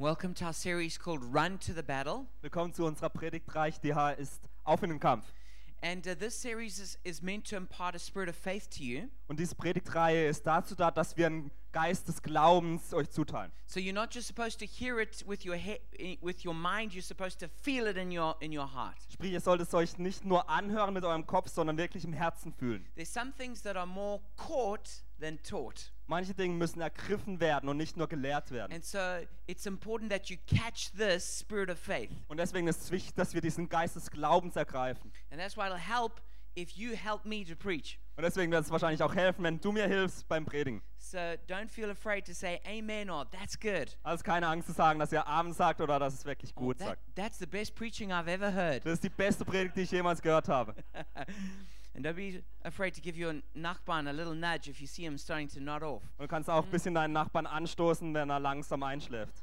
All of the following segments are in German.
Welcome to our series called Run to the Battle. Willkommen zu unserer Predigtreich, die heißt Auf in den Kampf. And uh, this series is, is meant to impart a spirit of faith to you. Und diese Predigtreihe ist dazu da, dass wir einen Geist des Glaubens euch zuteilen. So you're not just supposed to hear it with your with your mind, you're supposed to feel it in your in your heart. Sprich, ihr sollt es euch nicht nur anhören mit eurem Kopf, sondern wirklich im Herzen fühlen. There's some things that are more caught than taught. Manche Dinge müssen ergriffen werden und nicht nur gelehrt werden. And so it's important that you catch this spirit of faith. Und deswegen ist es wichtig, dass wir diesen Geist des Glaubens ergreifen. And that's why it'll help if you help me to preach. Und deswegen wird es wahrscheinlich auch helfen, wenn du mir hilfst beim Predigen. So don't feel afraid to say amen or that's good. Also keine Angst zu sagen, dass ihr Amen sagt oder dass es wirklich Or, gut "That- sagt. that's the best preaching I've ever heard. Das ist die beste Predigt, die ich jemals gehört habe. and don't be afraid to give your nachbarn a little nudge if you see him starting to nod off. Und du kannst auch ein bisschen deinen Nachbarn anstoßen, wenn er langsam einschläft.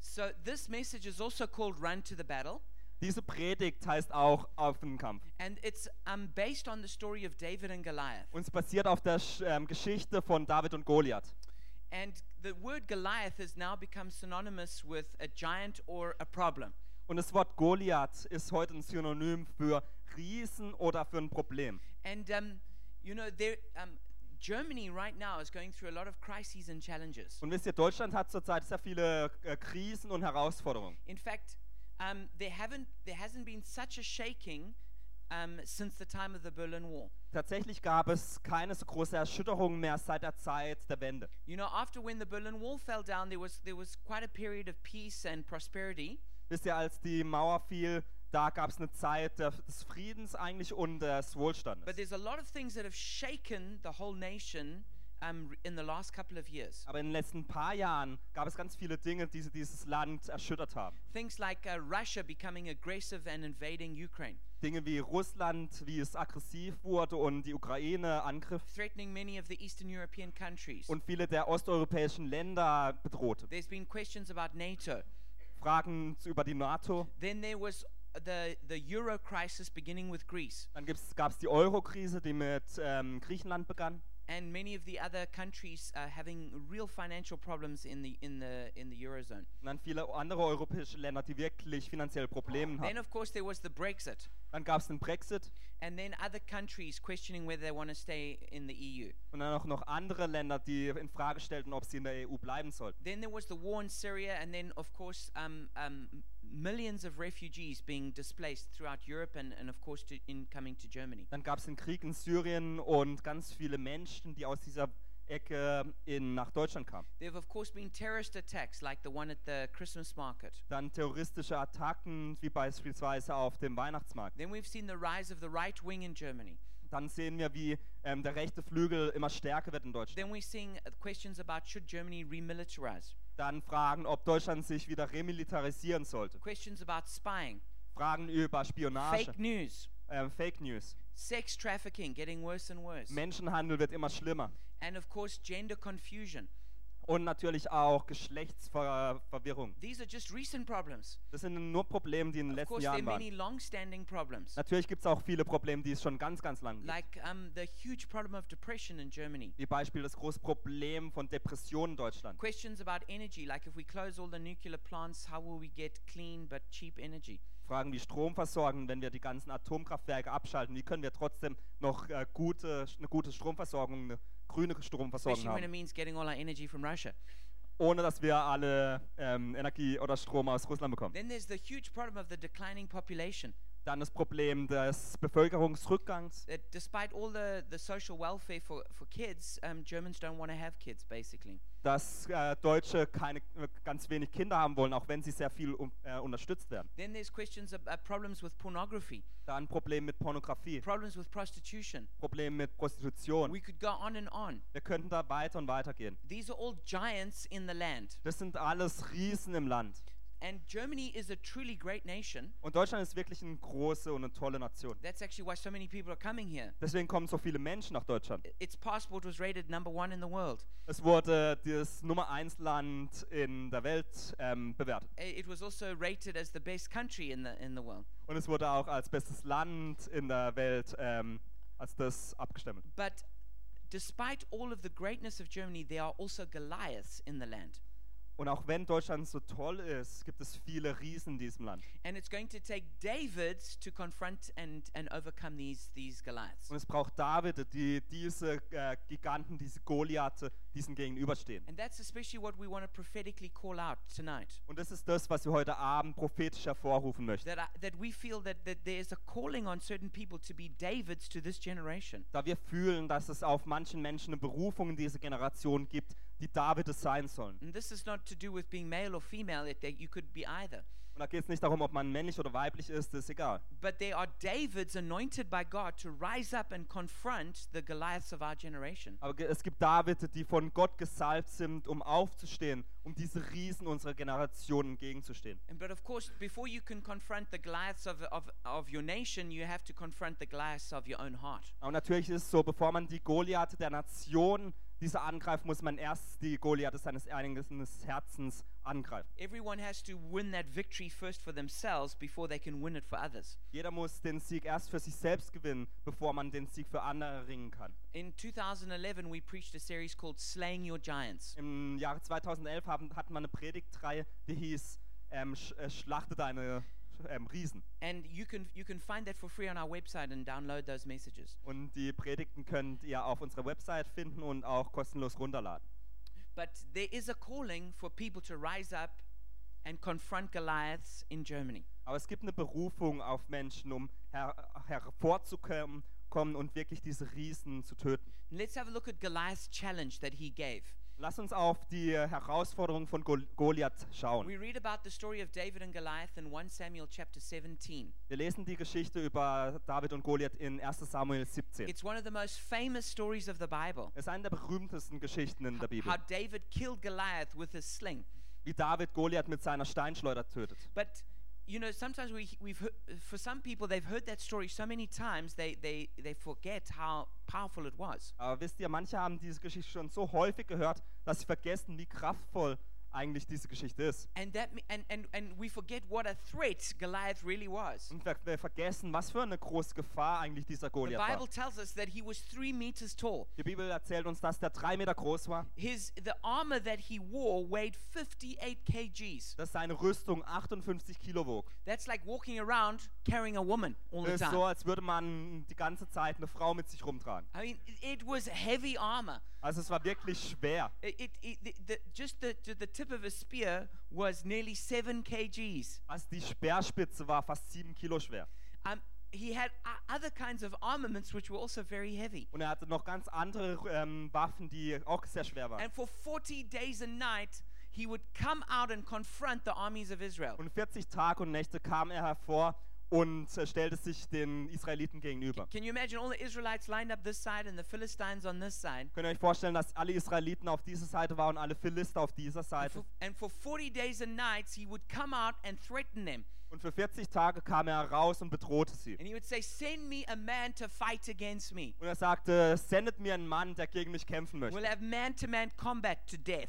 So this message is also called Run to the Battle. Diese Predigt heißt auch Auf den Kampf. And it's um, based on the story of David and Goliath. Und es basiert auf der ähm, Geschichte von David und Goliath. And the word Goliath has now become synonymous with a giant or a problem. Und das Wort Goliath ist heute ein Synonym für Riesen oder für ein Problem. And um, you know, there, um, Germany right now is going through a lot of crises and challenges. Und wisst ihr, Deutschland hat zurzeit sehr viele äh, Krisen und Herausforderungen. In fact, um, there haven't there hasn't been such a shaking um, since the time of the Berlin Wall. Tatsächlich gab es keine so große Erschütterung mehr seit der Zeit der Wende. You know, after when the Berlin Wall fell down, there was there was quite a period of peace and prosperity. Wisst ihr, als die Mauer fiel, da gab es eine Zeit des Friedens eigentlich und des But Wohlstandes. there's a lot of things that have shaken the whole nation um, in the last couple of years. Aber in den letzten paar Jahren gab es ganz viele Dinge, die dieses Land erschüttert haben. Things like uh, Russia becoming aggressive and invading Ukraine, Dinge wie Russland, wie es aggressiv wurde und die Ukraine angriff threatening many of the Eastern European countries. und viele der osteuropäischen Länder bedrohte. There's been questions about NATO. Fragen über die NATO. Then there was the the Euro crisis beginning with Greece, Dann gab es die Euro-Krise, die mit ähm, Griechenland begann. and many of the other countries uh, having real financial problems in the in the in the eurozone. Und dann viele andere europäische Länder, die wirklich finanziell Probleme Then hatten. of course there was the Brexit, Dann gab es den Brexit and then other countries questioning whether they want to stay in the EU. und dann auch noch andere Länder, die in Frage stellten, ob sie in der EU bleiben sollten. Then there was the war in Syria, and then of course um, um, millions of refugees being displaced throughout Europe and, and of course to, in coming to Germany. Dann gab es den Krieg in Syrien und ganz viele Menschen, die aus dieser Ecke in, nach Deutschland kamen. There have of course been terrorist attacks like the one at the Christmas market. Dann terroristische Attacken, wie beispielsweise auf dem Weihnachtsmarkt. Then we've seen the rise of the right wing in Germany. Dann sehen wir, wie ähm, der rechte Flügel immer stärker wird in Deutschland. Then we're seeing questions about should Germany remilitarize, Dann Fragen, ob Deutschland sich wieder remilitarisieren sollte. questions about spying, Fragen über Spionage, fake news, ähm, Fake News. sex trafficking getting worse and worse, Menschenhandel wird immer schlimmer. and of course gender confusion. Und natürlich auch Geschlechtsverwirrung. These are just recent problems. Das sind nur Probleme, die in den Of letzten Jahren waren. Natürlich gibt es auch viele Probleme, die es schon ganz, ganz lang gibt. like um, the huge problem of depression in Germany. Wie Beispiel das große Problem von Depressionen in Deutschland. Questions about energy, like if we close all the nuclear plants, how will we get clean but cheap energy? Fragen wie Stromversorgung, wenn wir die ganzen Atomkraftwerke abschalten, wie können wir trotzdem noch äh, gute, eine gute Stromversorgung, eine grüne Stromversorgung Especially when it haben, means getting all our energy from Russia. ohne dass wir alle ähm, Energie oder Strom aus Russland bekommen. Then there's the huge problem of the declining population. Dann das Problem des Bevölkerungsrückgangs. That despite all the, the social welfare for, for kids, um, Germans don't want to have kids, basically. Dass äh, Deutsche keine, ganz wenig Kinder haben wollen, auch wenn sie sehr viel um, äh, unterstützt werden. Then there's questions of uh, problems with pornography, Dann Problem mit Pornografie, problems with prostitution. Problem mit Prostitution. We could go on and on. Wir könnten da weiter und weiter gehen. These are all giants in the land. Das sind alles Riesen im Land. And Germany is a truly great nation. Und Deutschland ist wirklich eine große und eine tolle Nation. That's actually why so many people are coming here. Deswegen kommen so viele Menschen nach Deutschland. Its passport was rated number one in the world. Es wurde das Nummer 1 Land in der Welt ähm, bewertet. It was also rated as the best country in the in the world. Und es wurde auch als bestes Land in der Welt ähm, als das abgestempelt. But despite all of the greatness of Germany, there are also Goliaths in the land. Und auch wenn Deutschland so toll ist, gibt es viele Riesen in diesem Land. And it's going to take Davids to confront and, and overcome these, these Goliaths. Und es braucht David, die diese äh, Giganten, diese Goliathe, diesen gegenüberstehen. And that's especially what we want to prophetically call out tonight. Und das ist das, was wir heute Abend prophetisch hervorrufen möchten. That, I, that we feel that, that there's a calling on certain people to be Davids to this generation. Da wir fühlen, dass es auf manchen Menschen eine Berufung in diese Generation gibt, die David es sein sollen. And this is not to do with being male or female, it, you could be either. Und da geht es nicht darum, ob man männlich oder weiblich ist, das ist egal. But there are Davids anointed by God to rise up and confront the Goliaths of our generation. Aber es gibt Davide, die von Gott gesalbt sind, um aufzustehen, um diese Riesen unserer Generation entgegenzustehen. And but of course, before you can confront the Goliaths of, of, of your nation, you have to confront the Goliaths of your own heart. Aber natürlich ist es so, bevor man die Goliathe der Nation diese angreift, muss man erst die Goliathe seines eigenen Herzens angreifen. Everyone has to win that victory first for themselves before they can win it for others. Jeder muss den Sieg erst für sich selbst gewinnen, bevor man den Sieg für andere ringen kann. In 2011, we preached a series called Slaying Your Giants. Im Jahre 2011 haben, hatten wir eine Predigtreihe, die hieß ähm, sch, äh, Schlachte deine ähm, Riesen. And you can, you can find that for free on our website and download those messages. Und die Predigten könnt ihr auf unserer Website finden und auch kostenlos runterladen. But there is a calling for people to rise up and confront Goliaths in Germany. Aber es gibt eine Berufung auf Menschen, um her hervorzukommen kommen und wirklich diese Riesen zu töten. Let's have a look at Goliath's challenge that he gave. Lass uns auf die Herausforderung von Gol Goliath schauen. We read about the story of David and Goliath in 1 Samuel chapter 17. Wir lesen die Geschichte über David und Goliath in 1 Samuel 17. It's one of the most famous stories of the Bible. Es ist eine der berühmtesten Geschichten in der Bibel, How David killed Goliath with his sling. wie David Goliath mit seiner Steinschleuder tötet. But you know, sometimes we, we've heard, for some people they've heard that story so many times they, they, they forget how powerful it was. Aber wisst ihr, manche haben diese Geschichte schon so häufig gehört, dass sie vergessen, wie kraftvoll eigentlich diese Geschichte ist. And that and, and, and we forget what a threat Goliath really was. Und wir, wir vergessen, was für eine große Gefahr eigentlich dieser The Goliath war. Bible tells us that he was three meters tall. Die Bibel erzählt uns, dass der drei Meter groß war, His the armor that he wore weighed 58 kgs. dass seine Rüstung 58 Kilo wog. That's like walking around carrying a woman all the Das ist so, time. als würde man die ganze Zeit eine Frau mit sich rumtragen. I mean, it- was heavy armor. Also es war wirklich schwer. It, it, it, the, the, just the, the, the tip of a spear was nearly seven kgs. Also die Speerspitze war fast sieben Kilo schwer. Um, he had o- other kinds of armaments which were also very heavy. Und er hatte noch ganz andere ähm, Waffen, die auch sehr schwer waren. And for 40 days and nights, he would come out and confront the armies of Israel. Und 40 Tage und Nächte kam er hervor und äh, stellte sich den Israeliten gegenüber. Can you imagine all the Israelites lined up this side and the Philistines on this side? Könnt ihr euch vorstellen, dass alle Israeliten auf dieser Seite waren und alle Philister auf dieser And Seite? for, and for 40 days and nights, he would come out and threaten them. Und für 40 Tage kam er heraus und bedrohte sie. And he would say, Send me a man to fight against me. Und er sagte, sendet mir einen Mann, der gegen mich kämpfen We'll möchte. have man to man combat to death.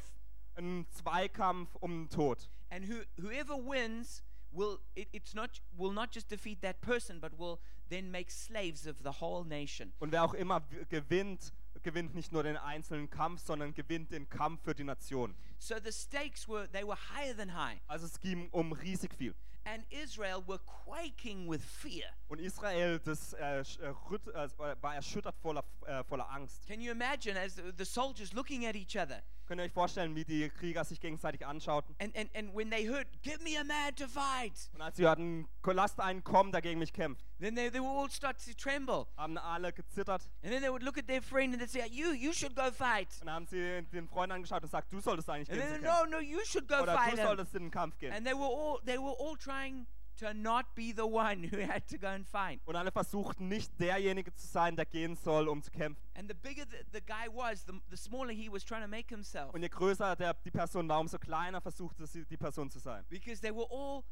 Ein Zweikampf um den Tod. And who, whoever wins will it, it's not will not just defeat that person, but will then make slaves of the whole nation. Und wer auch immer gewinnt, gewinnt nicht nur den einzelnen Kampf, sondern gewinnt den Kampf für die Nation. So the stakes were they were higher than high. Also es ging um riesig viel. And Israel were quaking with fear. Und Israel das, äh, äh, äh, war erschüttert voller, äh, voller Angst. Can you imagine as the soldiers looking at each other? Könnt ihr euch vorstellen, wie die Krieger sich gegenseitig anschauten? And, and, and when they heard, give me a man to fight, Und als sie hörten, lasst einen kommen, der gegen mich kämpft, then they, they would all start to tremble. haben alle gezittert And then they would look at their friend and they'd say, you, you should go fight. und haben sie den Freund angeschaut und gesagt, du solltest eigentlich And gehen then, no, no, you should go Oder fight du solltest in den Kampf gehen. And they were all they were all trying to not be the one who had to go and fight. Und alle versuchten nicht derjenige zu sein, der gehen soll, um zu kämpfen. And the bigger the, the guy was, the, the smaller he was trying to make himself. Und je größer der, die Person war, umso kleiner versuchte sie, die Person zu sein. Because they were all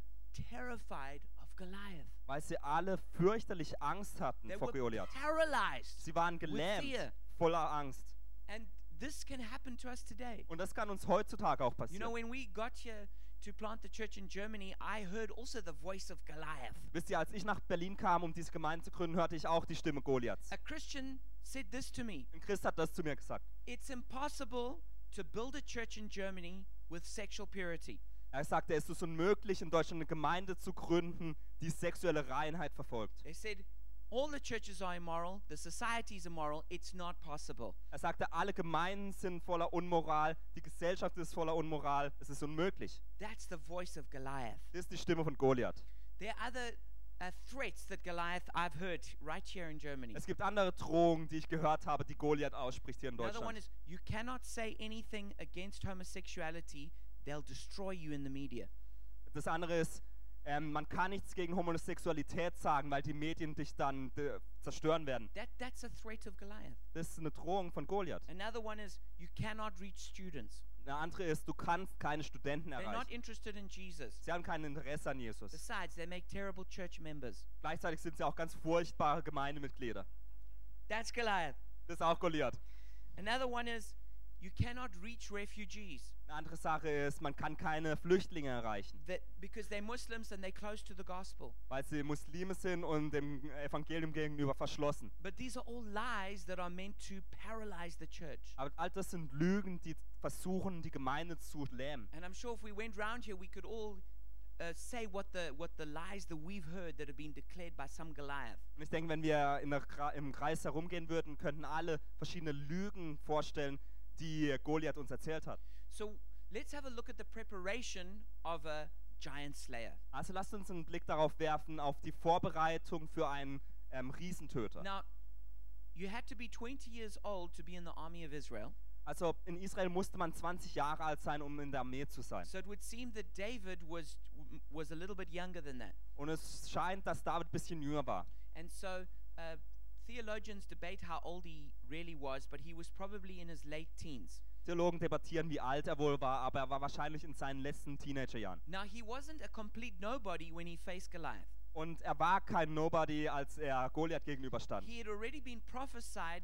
terrified of Goliath. Weil sie alle fürchterlich Angst hatten They vor were Goliath. paralyzed. Sie waren fear. gelähmt, voller Angst. And this can happen to us today. Und das kann uns heutzutage auch You passieren. know, when we got here to plant the church in Germany, I heard also the voice of Goliath. Wisst ihr, als ich nach Berlin kam, um diese Gemeinde zu gründen, hörte ich auch die Stimme Goliaths. A Christian said this to me Ein Christ hat das zu mir gesagt. It's impossible to build a church in Germany with sexual purity. Er sagte, es ist unmöglich, in Deutschland eine Gemeinde zu gründen, die sexuelle Reinheit verfolgt. They said, all the churches are immoral, the society is immoral, it's not possible. Er sagte, alle Gemeinden sind voller Unmoral, die Gesellschaft ist voller Unmoral, es ist unmöglich. That's the voice of Goliath. Das ist die Stimme von Goliath. There are other uh, threats that Goliath I've heard right here in Germany. Es gibt andere Drohungen, die ich gehört habe, die Goliath ausspricht hier in Another one Deutschland. is you cannot say anything against homosexuality, they'll destroy you in the media. Das andere ist, ähm, man kann nichts gegen Homosexualität sagen, weil die Medien dich dann äh, zerstören werden. That, that's a threat of Goliath. Das ist eine Drohung von Goliath. Another one is you cannot reach students. Eine andere ist, du kannst keine Studenten They're not erreichen. interested in Jesus. Sie haben kein Interesse an Jesus. Besides, they make terrible church members. Gleichzeitig sind sie auch ganz furchtbare Gemeindemitglieder. That's Goliath. Das ist auch Goliath. Another one is you cannot reach refugees Eine andere Sache ist, man kann keine Flüchtlinge erreichen, that because they're Muslims and they're close to the gospel. weil sie Muslime sind und dem Evangelium gegenüber verschlossen. But these are all lies that are meant to paralyze the church. Aber all das sind Lügen, die versuchen, die Gemeinde zu lähmen. And I'm sure if we went round here, we could all uh, say what the what the lies that we've heard that have been declared by some Goliath. Und ich denke, wenn wir in der, im Kreis herumgehen würden, könnten alle verschiedene Lügen vorstellen, die Goliath uns erzählt hat. So let's have a look at the preparation of a giant slayer. Also lasst uns einen Blick darauf werfen, auf die Vorbereitung für einen ähm, Riesentöter. Now, you had to be 20 years old to be in the army of Israel. Also in Israel musste man 20 Jahre alt sein, um in der Armee zu sein. So it would seem that David was was a little bit younger than that. Und es scheint, dass David ein bisschen jünger war. And so uh, theologians debate how old he really was, but he was probably in his late teens. Theologen debattieren, wie alt er wohl war, aber er war wahrscheinlich in seinen letzten Teenagerjahren. Now, he wasn't a complete nobody when he faced Goliath. Und er war kein Nobody, als er Goliath gegenüberstand. He had already been prophesied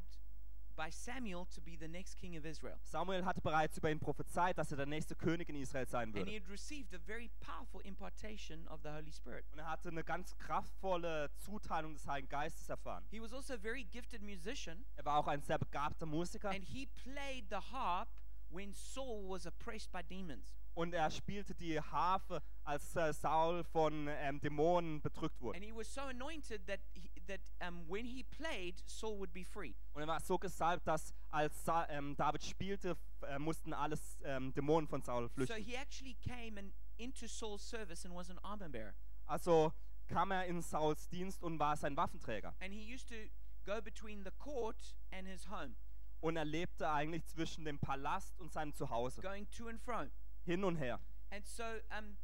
by Samuel to be the next king of Israel. Samuel hatte bereits über ihn prophezeit, dass er der nächste König in Israel sein And he würde. had received a very powerful impartation of the Holy Spirit. Und er hatte eine ganz kraftvolle Zuteilung des Heiligen Geistes erfahren. He was also a very gifted musician, Er war auch ein sehr begabter Musiker and he played the harp when Saul was oppressed by demons. und er spielte die Harfe, als äh, Saul von ähm, Dämonen bedrückt wurde. And he was so anointed that he, that um, when he played, Saul would be free. Und er war so gesalbt, dass als Sa ähm, David spielte, äh, mussten alles ähm, Dämonen von Saul So flüchten. he actually came and into Saul's service and was an armor bearer. Also kam er in Sauls Dienst und war sein Waffenträger. And he used to go between the court and his home, Und er lebte eigentlich zwischen dem Palast und seinem Zuhause. going to and fro. Hin und her. And so um,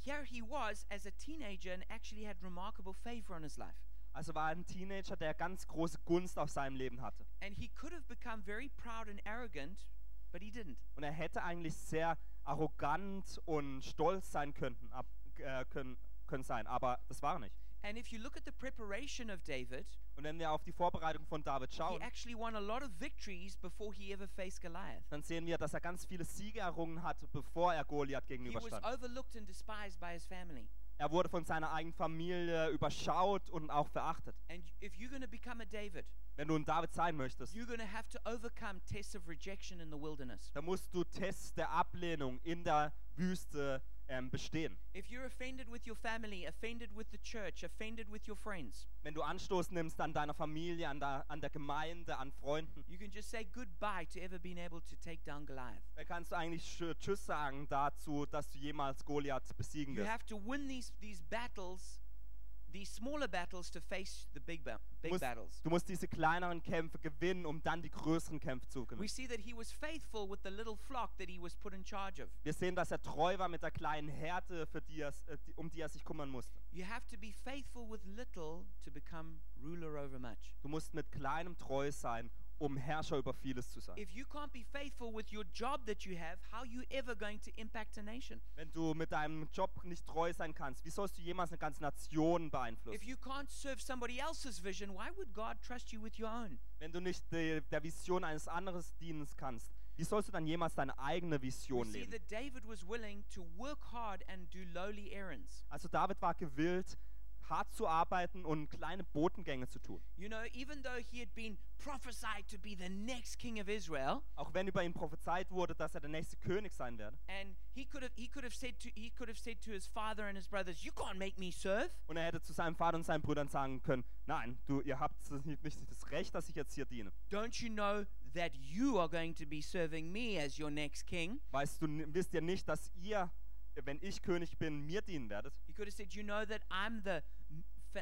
here he was as a teenager and actually had remarkable favor on his life. Also war ein Teenager, der ganz große Gunst auf seinem Leben hatte. And he could have become very proud and arrogant, but he didn't. Und er hätte eigentlich sehr arrogant und stolz sein können, ab, äh, können, können sein, aber das war er nicht. And if you look at the preparation of David, Und wenn wir auf die Vorbereitung von David he schauen, actually won a lot of victories before he ever faced Goliath. dann sehen wir, dass er ganz viele Siege errungen hatte, bevor er Goliath He was gegenüberstand. overlooked and despised by his family. Er wurde von seiner eigenen Familie überschaut und auch verachtet. And if you're going to become a David, Wenn du ein David sein möchtest, you're going to have to overcome tests of rejection in the wilderness. dann musst du Tests der Ablehnung in der Wüste ähm, bestehen. If you're offended with your family, offended with the church, offended with your friends, Wenn du Anstoß nimmst an deiner Familie, an der, an der Gemeinde, an Freunden, you can just say goodbye to ever being able to take down Goliath. dann kannst du eigentlich Sch- Tschüss sagen dazu, dass du jemals Goliath besiegen You wirst. have to win these, these battles, these smaller battles, to face the big, ba- big musst, battles. du musst diese kleineren Kämpfe gewinnen, um dann die größeren Kämpfe zu We gewinnen. see that he was faithful with the little flock that he was put in charge of. Wir sehen, dass er treu war mit der kleinen Härte, für die er, äh, um die er sich kümmern musste. You have to be faithful with little to become ruler over much. Du musst mit kleinem treu sein, um Herrscher über vieles zu sein. If you can't be faithful with your job that you have, how are you ever going to impact a nation? Wenn du mit deinem Job nicht treu sein kannst, wie sollst du jemals eine ganze Nation If beeinflussen? you can't serve somebody else's vision, why would God trust you with your own? Wenn du nicht der Vision eines anderen dienen kannst, wie sollst du dann jemals deine eigene Vision leben? that David was willing to work hard and do lowly errands. Also David war gewillt, hart zu arbeiten und kleine Botengänge zu tun. You know, even though he had been prophesied to be the next king of Israel, Auch wenn über ihn prophezeit wurde, dass er der nächste König sein werde. and he could have he could have said to he could have said to his father and his brothers, "You can't make me serve." Und er hätte zu seinem Vater und seinen Brüdern sagen können, nein, du, ihr habt nicht das Recht, dass ich jetzt hier diene. Don't you know that you are going to be serving me as your next king? Weißt du, wisst ihr nicht, dass ihr, wenn ich König bin, mir dienen werdet? He could have said, "You know that I'm the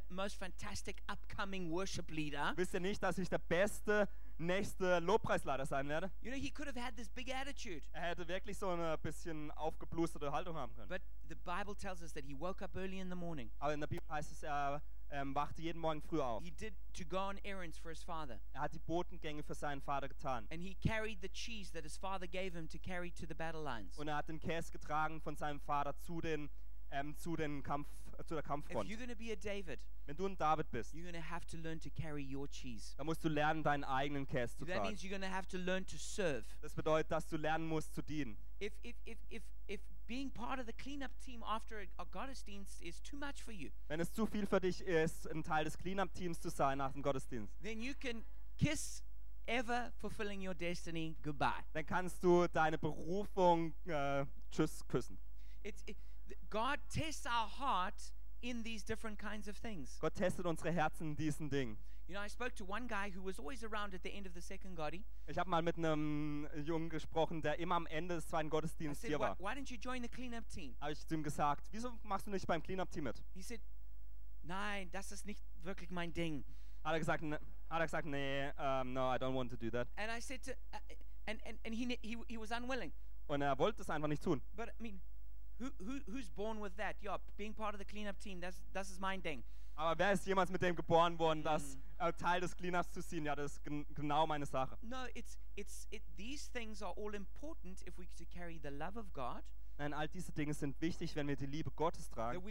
most fantastic upcoming worship leader." Wisst ihr nicht, dass ich der beste nächste Lobpreisleiter sein werde? You know, he could have had this big attitude. Er hätte wirklich so eine bisschen aufgeblusterte Haltung haben können. But the Bible tells us that he woke up early in the morning. Aber in der Bibel heißt es, er ähm, wachte jeden Morgen früh auf. He did to go on errands for his father. Er hat die Botengänge für seinen Vater getan. And he carried the cheese that his father gave him to carry to the battle lines. Und er hat den Käse getragen von seinem Vater zu, den, ähm, zu, den Kampf, zu der If Kampffront. you're going to be a David, Wenn du ein David bist, you're going to have to learn to carry your cheese. dann musst du lernen, deinen eigenen Käse zu That tragen. means you're going to have to learn to serve. Das bedeutet, dass du lernen musst zu dienen. If, if, if, if, if being part of the cleanup team after a, a Gottesdienst is too much for you, Wenn es zu viel für dich ist, ein Teil des Cleanup-Teams zu sein nach dem Gottesdienst, then you can kiss ever fulfilling your destiny goodbye. dann kannst du deine Berufung äh, tschüss küssen. It's, it, God tests our heart in these different kinds of things. Gott testet unsere Herzen in diesen Dingen. You know, I spoke to one guy who was always around at the end of the second Gotti. Ich habe mal mit einem Jungen gesprochen, der immer am Ende des zweiten Gottesdienstes hier war. why don't you join the cleanup team? Habe ich zu ihm gesagt, wieso machst du nicht beim Cleanup-Team mit? He said, Nein, das ist nicht wirklich mein Ding. Hat er gesagt, ne, hat er gesagt nee, um, no, I don't want to do that. And I said to, uh, and, and, and he, ne- he, he was unwilling. Und er wollte es einfach nicht tun. But I mean, who, who, who's born with that? Yeah, being part of the cleanup team, that's, das ist mein Ding. Aber wer ist jemals mit dem geboren worden, das Mhm. äh, Teil des Cleanups zu ziehen? Ja, das ist gen genau meine Sache. No, it's, it's, it, these things are all important if we to carry the love of God, Nein, all diese Dinge sind wichtig, wenn wir die Liebe Gottes tragen,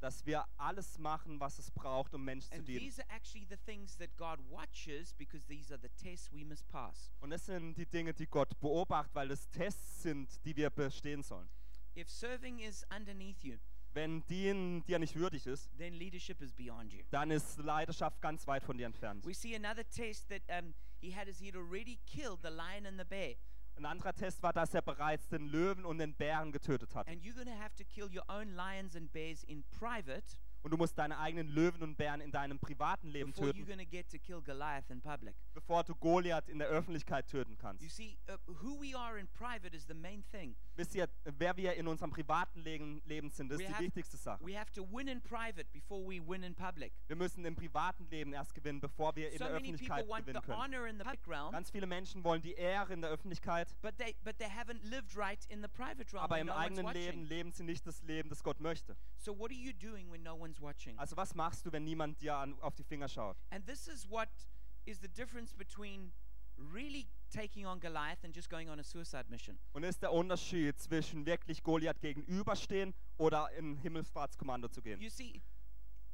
dass wir alles machen, was es braucht, um Menschen zu dienen. Und das sind die Dinge, die Gott beobachtet, weil es Tests sind, die wir bestehen sollen. If serving is underneath you, Wenn dienen dir nicht würdig ist, then leadership is beyond you. dann ist Leidenschaft ganz weit von dir entfernt. We see another test that um, he had is he had already killed the lion and the bear. Ein anderer Test war, dass er bereits den Löwen und den Bären getötet hat. And you're going to have to kill your own lions and bears in private Und du musst deine eigenen Löwen und Bären in deinem privaten Leben before you're töten, going to get to kill Goliath in public. bevor du Goliath in der Öffentlichkeit töten kannst. You see, uh, who we are in private is the main thing. Wisst ihr, wer wir in unserem privaten Leben, Leben sind, das We ist die have- wichtigste Sache. We have to win in private before we win in public. Wir müssen im privaten Leben erst gewinnen, bevor wir in So der many people Öffentlichkeit want the gewinnen können. honor in the public realm, Ganz viele Menschen wollen die Ehre in der Öffentlichkeit, but they but they haven't lived right in the private realm. aber when im no one's eigenen watching. Leben leben sie nicht das Leben, das Gott möchte. So what are you doing when no one's watching? Also was machst du, wenn niemand dir an, auf die Finger schaut? And this is what is the difference between really taking on Goliath and just going on a suicide mission. Und ist der Unterschied zwischen wirklich Goliath gegenüberstehen oder in Himmelfahrtskommando zu gehen? You see,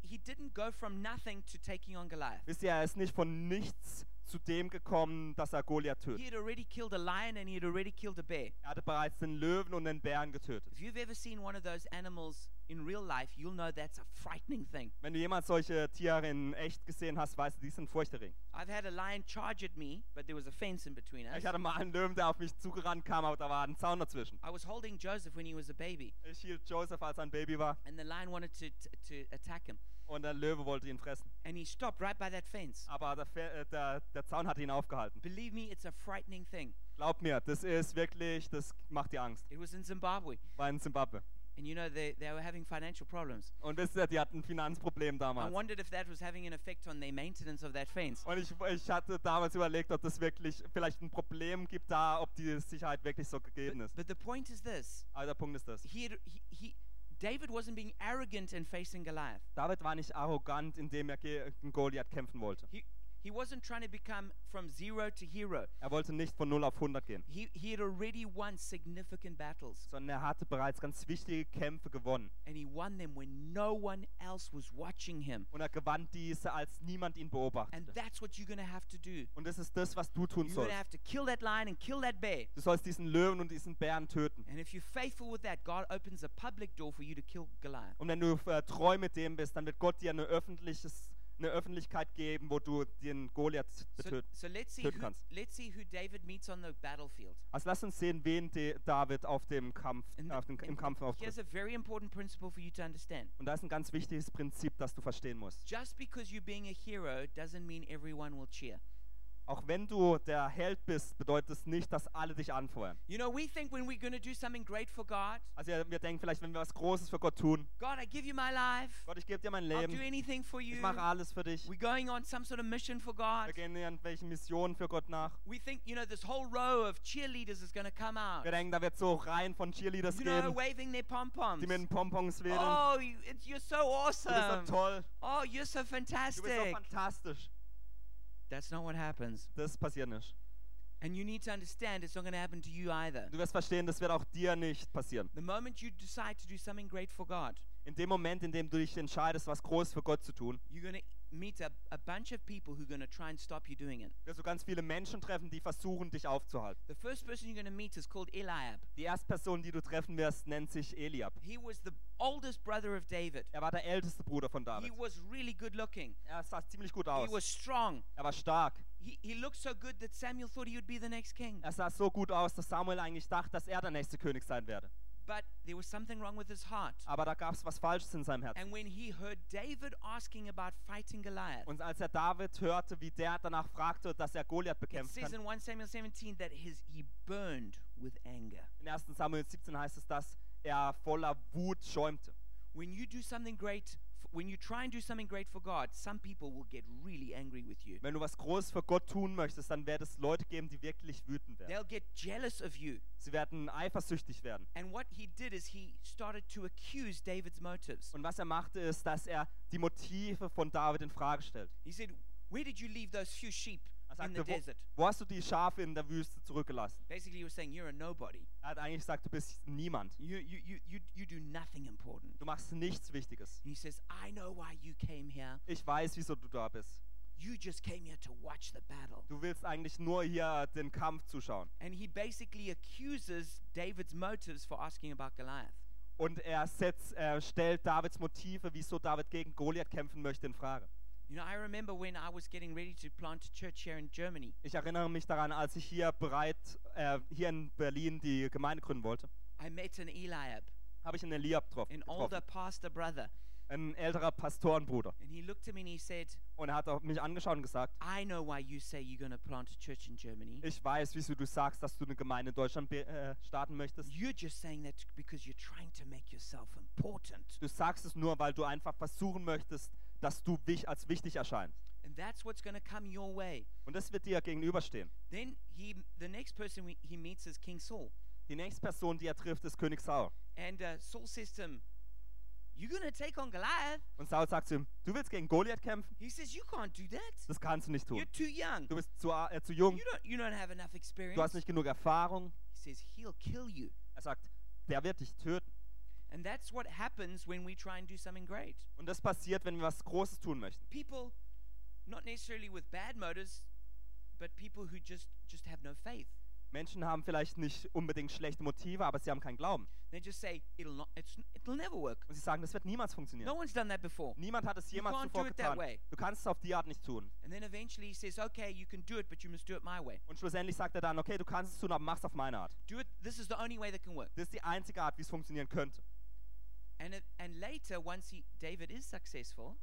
he didn't go from nothing to taking on Goliath. Wisst ihr, er ist nicht von nichts zu dem gekommen, dass er Goliath He tötet. had already killed a lion and he had already killed a bear. Er hatte bereits den Löwen und den Bären getötet. If you've ever seen one of those animals in real life, you'll know that's a frightening thing. Wenn du jemals solche Tiere in echt gesehen hast, weißt du, die sind furchterregend. I've had a lion charge at me, but there was a fence in between us. Ich hatte mal einen Löwen, der auf mich zugerannt kam, aber da war ein Zaun dazwischen. I was holding Joseph when he was a baby, Ich hielt Joseph, als er ein Baby war, and the lion wanted to, to, attack him. und der Löwe wollte ihn fressen. And he stopped right by that fence. Aber der, äh, der, der Zaun hat ihn aufgehalten. Believe me, it's a frightening thing. Glaub mir, das ist wirklich, das macht dir Angst. It was in Zimbabwe. War in Zimbabwe. And you know, they, they were having financial problems. Und wisst ihr, die hatten ein Finanzproblem I damals. wondered if that was having an effect on their maintenance of that fence. Und ich, ich hatte damals überlegt, ob das wirklich vielleicht ein Problem gibt da, ob die Sicherheit wirklich so gegeben But, ist. but the point is this Aber der Punkt ist das. he, he, David wasn't being arrogant in facing Goliath. David war nicht arrogant, indem er gegen Goliath kämpfen wollte. He, He wasn't trying to become from zero to hero. Er wollte nicht von 0 auf 100 gehen, He, he had already won significant battles. sondern er hatte bereits ganz wichtige Kämpfe gewonnen. And he won them when no one else was watching him. Und er gewann diese, als niemand ihn And beobachtete. that's what you're going to have to do. Und das ist das, was du tun You're going to sollst. have to kill that lion and kill that bear. Du sollst diesen Löwen und diesen Bären töten. And if you're faithful with that, God opens a public door for you to kill Goliath. Und wenn du äh, treu mit dem bist, dann wird Gott dir eine, öffentliches, eine Öffentlichkeit geben, wo du den Goliath So, betöten. so let's see töten who, kannst. let's see who David meets on the battlefield. Also lass uns sehen, wen David auf dem Kampf, And auf dem, the- im Kampf auftritt. a very important principle for you to understand. Und da ist ein ganz wichtiges Prinzip, das du verstehen musst. Just because you're being a hero doesn't mean everyone will cheer. Auch wenn du der Held bist, bedeutet es nicht, dass alle dich anfeuern. You know, we think when we're going to do something great for God, Also wir denken vielleicht, wenn wir was Großes für Gott tun, God, I give you my life. Gott, ich gebe dir mein I'll do Leben, anything for you. ich mache alles für dich. We're going on some sort of mission for Wir God. gehen irgendwelchen Missionen für Gott nach. We think, you know, this whole row of cheerleaders is going to come out. Wir denken, da wird so Reihen von Cheerleaders You know, geben, waving their pom poms. die mit den Pompons wedeln. Oh, you're so Du bist awesome. so toll, Oh, you're so du bist so fantastic. fantastisch. That's not what happens. Das passiert nicht. And you need to understand it's not going to happen to you either. Du wirst verstehen, das wird auch dir nicht passieren. The moment you decide to do something great for God, In dem Moment, in dem du dich entscheidest, was Großes für Gott zu tun, you're going to meet a, a bunch of people who are going to try and stop you doing it. wirst du ganz viele Menschen treffen, die versuchen, dich aufzuhalten. The first person you're going to meet is called Eliab. Die erste Person, die du treffen wirst, nennt sich Eliab. He was the oldest brother of David. Er war der älteste Bruder von He David. was really good looking. Er sah ziemlich gut He aus. was strong. Er war stark. He, he looked so good that Samuel thought he would be the next king. Er sah so gut aus, dass Samuel eigentlich dachte, dass er der nächste König sein werde. But there was something wrong with his heart. Aber da gab es was Falsches in seinem Herzen. And when he heard David asking about fighting Goliath, Und als er David hörte, wie der danach fragte, dass er Goliath it says kann, in 1 Samuel 17 that his, he burned with anger. in 1. Samuel 17 heißt es, dass er voller Wut schäumte. When you do something great, f- when you try and do something great for God, some people will get really angry with you. Wenn du was Großes für Gott tun möchtest, dann wird es Leute geben, die wirklich wütend werden. They'll get jealous of you. Sie werden eifersüchtig werden. And what he did is he started to accuse David's motives. Und was er machte, ist, dass er die Motive von David in Frage stellt. He said, Where did you leave those few sheep sagte, wo, wo hast du die Schafe in der Wüste zurückgelassen? Basically, he was saying, You're a nobody. Er hat eigentlich gesagt, du bist niemand. You, you, you, you, do nothing important. Du machst nichts Wichtiges. And he says, I know why you came here. Ich weiß, wieso du da bist. You just came here to watch the battle. Du willst eigentlich nur hier den Kampf zuschauen. And he basically accuses David's motives for asking about Goliath. Und er, setzt, er stellt Davids Motive, wieso David gegen Goliath kämpfen möchte, in Frage. You know, I remember when I was getting ready to plant a church here in Germany. Ich erinnere mich daran, als ich hier bereit, äh, hier in Berlin die Gemeinde gründen wollte, I met an Eliab, habe ich einen Eliab getroffen, an older pastor brother. ein älterer Pastorenbruder. And he looked at me and he said, Und er hat mich angeschaut und gesagt, I know why you say you're going to plant a church in Germany. ich weiß, wieso du sagst, dass du eine Gemeinde in Deutschland äh, starten möchtest. You're just saying that because you're trying to make yourself important. Du sagst es nur, weil du einfach versuchen möchtest, dass du wich als wichtig erscheinst. And that's what's going to come your way. Und das wird dir gegenüberstehen. Then he, the next person we, he meets is King Saul. Die nächste Person, die er trifft, ist König Saul. And uh, Saul says to him, You're to take on Goliath? Und Saul sagt zu ihm, du willst gegen Goliath kämpfen? He says, You can't do that. Das kannst du nicht tun. You're too young. Du bist zu, äh, zu jung, You don't, you don't have enough du hast experience. nicht genug Erfahrung. He says, He'll kill you. Er sagt, der wird dich töten. And that's what happens when we try and do something great. Und das passiert, wenn wir was Großes tun möchten. People, not necessarily with bad motives, but people who just, just have no faith. Menschen haben vielleicht nicht unbedingt schlechte Motive, aber sie haben keinen Glauben. They just say, It'll, not, it's, it'll never work. Und sie sagen, das wird niemals funktionieren. No one's done that before. Niemand hat es jemals zuvor getan. Du kannst es auf die Art nicht tun. And then eventually he says, Okay, you can do it, but you must do it my way. Und schlussendlich sagt er dann, okay, du kannst es tun, aber mach's auf meine Art. Do it. This is the only way that can work. Das ist die einzige Art, wie es funktionieren könnte.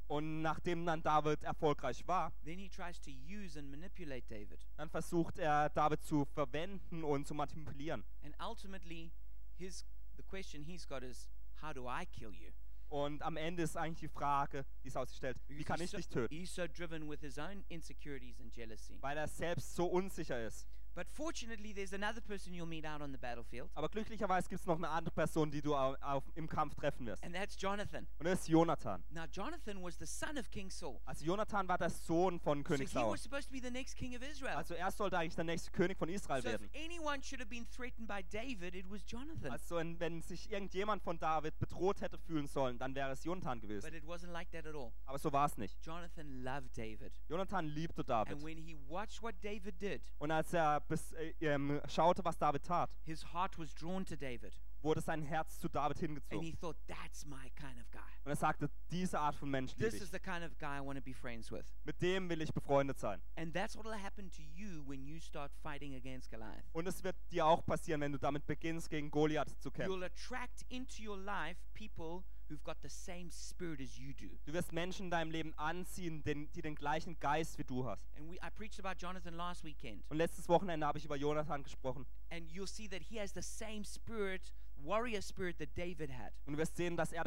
Und nachdem dann David erfolgreich war, then he tries to use and manipulate David. dann versucht er David zu verwenden und zu manipulieren. And ultimately, his, the question he's got is, How do I kill you? Und am Ende ist eigentlich die Frage, die es ausgestellt, wie kann ich dich töten? he's so driven with his own insecurities and jealousy. Weil er selbst so unsicher ist. But fortunately, there's another person you'll meet out on the battlefield, Aber glücklicherweise gibt es noch eine andere Person, die du au- auf, im Kampf treffen wirst. and that's Jonathan. Und das ist Jonathan. Now, Jonathan was the son of King Saul. Also Jonathan war der Sohn von So König he Saul. was supposed to be the next king of Israel. Also er sollte eigentlich der nächste König von Israel So if werden. anyone should have been threatened by David, it was Jonathan. Also wenn, wenn sich irgendjemand von David bedroht hätte fühlen sollen, dann wäre es Jonathan gewesen. But it wasn't like that at all. Aber so war es nicht. Jonathan loved David. Jonathan liebte David. And when he watched what David did, Und als er bis, äh, ähm, schaute, was David tat, his heart was drawn to David. wurde sein Herz zu David And he hingezogen. thought, that's my kind of. Und er sagte, diese Art von Mensch liebe This is ich. the kind of guy I want to be friends with. Mit dem will ich befreundet sein. And that's what will happen to you when you start fighting against Goliath. Und es wird dir auch passieren, wenn du damit beginnst, gegen Goliath zu kämpfen. You'll attract into your life people who've got the same spirit as you do. Du wirst Menschen in deinem Leben anziehen, den, die den gleichen Geist wie du hast. And we, I preached about Jonathan last weekend. Und letztes Wochenende habe ich über Jonathan gesprochen. And you'll see that he has the same spirit, warrior spirit that David had. Und wirst sehen, dass er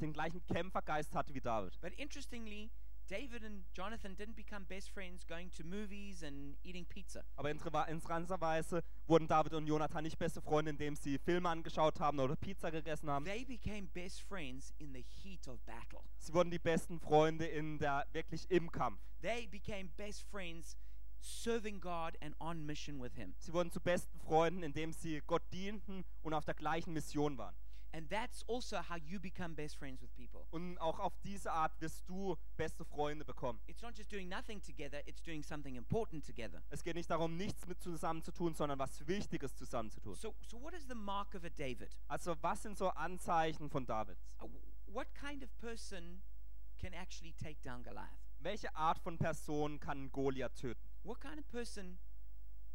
den gleichen Kämpfergeist hatte wie David. But interestingly, David and Jonathan didn't become best friends going to movies and eating pizza. Aber interessanterweise wurden David und Jonathan nicht beste Freunde, indem sie Filme angeschaut haben oder Pizza gegessen haben. They became best friends in the heat of battle. Sie wurden die besten Freunde in der wirklich im Kampf. They became best friends serving God and on mission with Him. Sie wurden zu besten Freunden, indem sie Gott dienten und auf der gleichen Mission waren. And that's also how you become best friends with people. Und auch auf diese Art wirst du beste Freunde bekommen. It's not just doing nothing together, it's doing something important together. Es geht nicht darum, nichts mit zusammen zu tun, sondern was Wichtiges zusammen zu tun. So, so what is the mark of a David? Also was sind so Anzeichen von David? Uh, What kind of person can actually take down Goliath? Welche Art von Person kann Goliath töten? What kind of person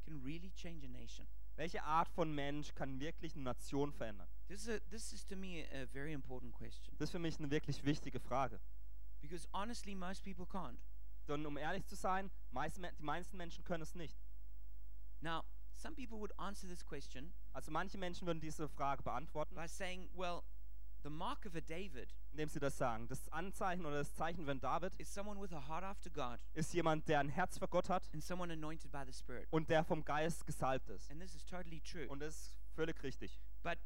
can really change a nation? Welche Art von Mensch kann wirklich eine Nation verändern? This is, a, this is to me a very important question Das ist für mich eine wirklich wichtige Frage. because honestly, most people can't. Denn um ehrlich zu sein, meist, die meisten Menschen können es nicht. Now, some people would answer this question Also manche Menschen würden diese Frage beantworten, by saying, well, the mark of a David indem sie das sagen. Das Anzeichen oder das Zeichen von David is someone with a heart after God ist jemand, der ein Herz für Gott hat and someone anointed by the Spirit. und der vom Geist gesalbt ist. And this is totally true. Und das ist völlig richtig. But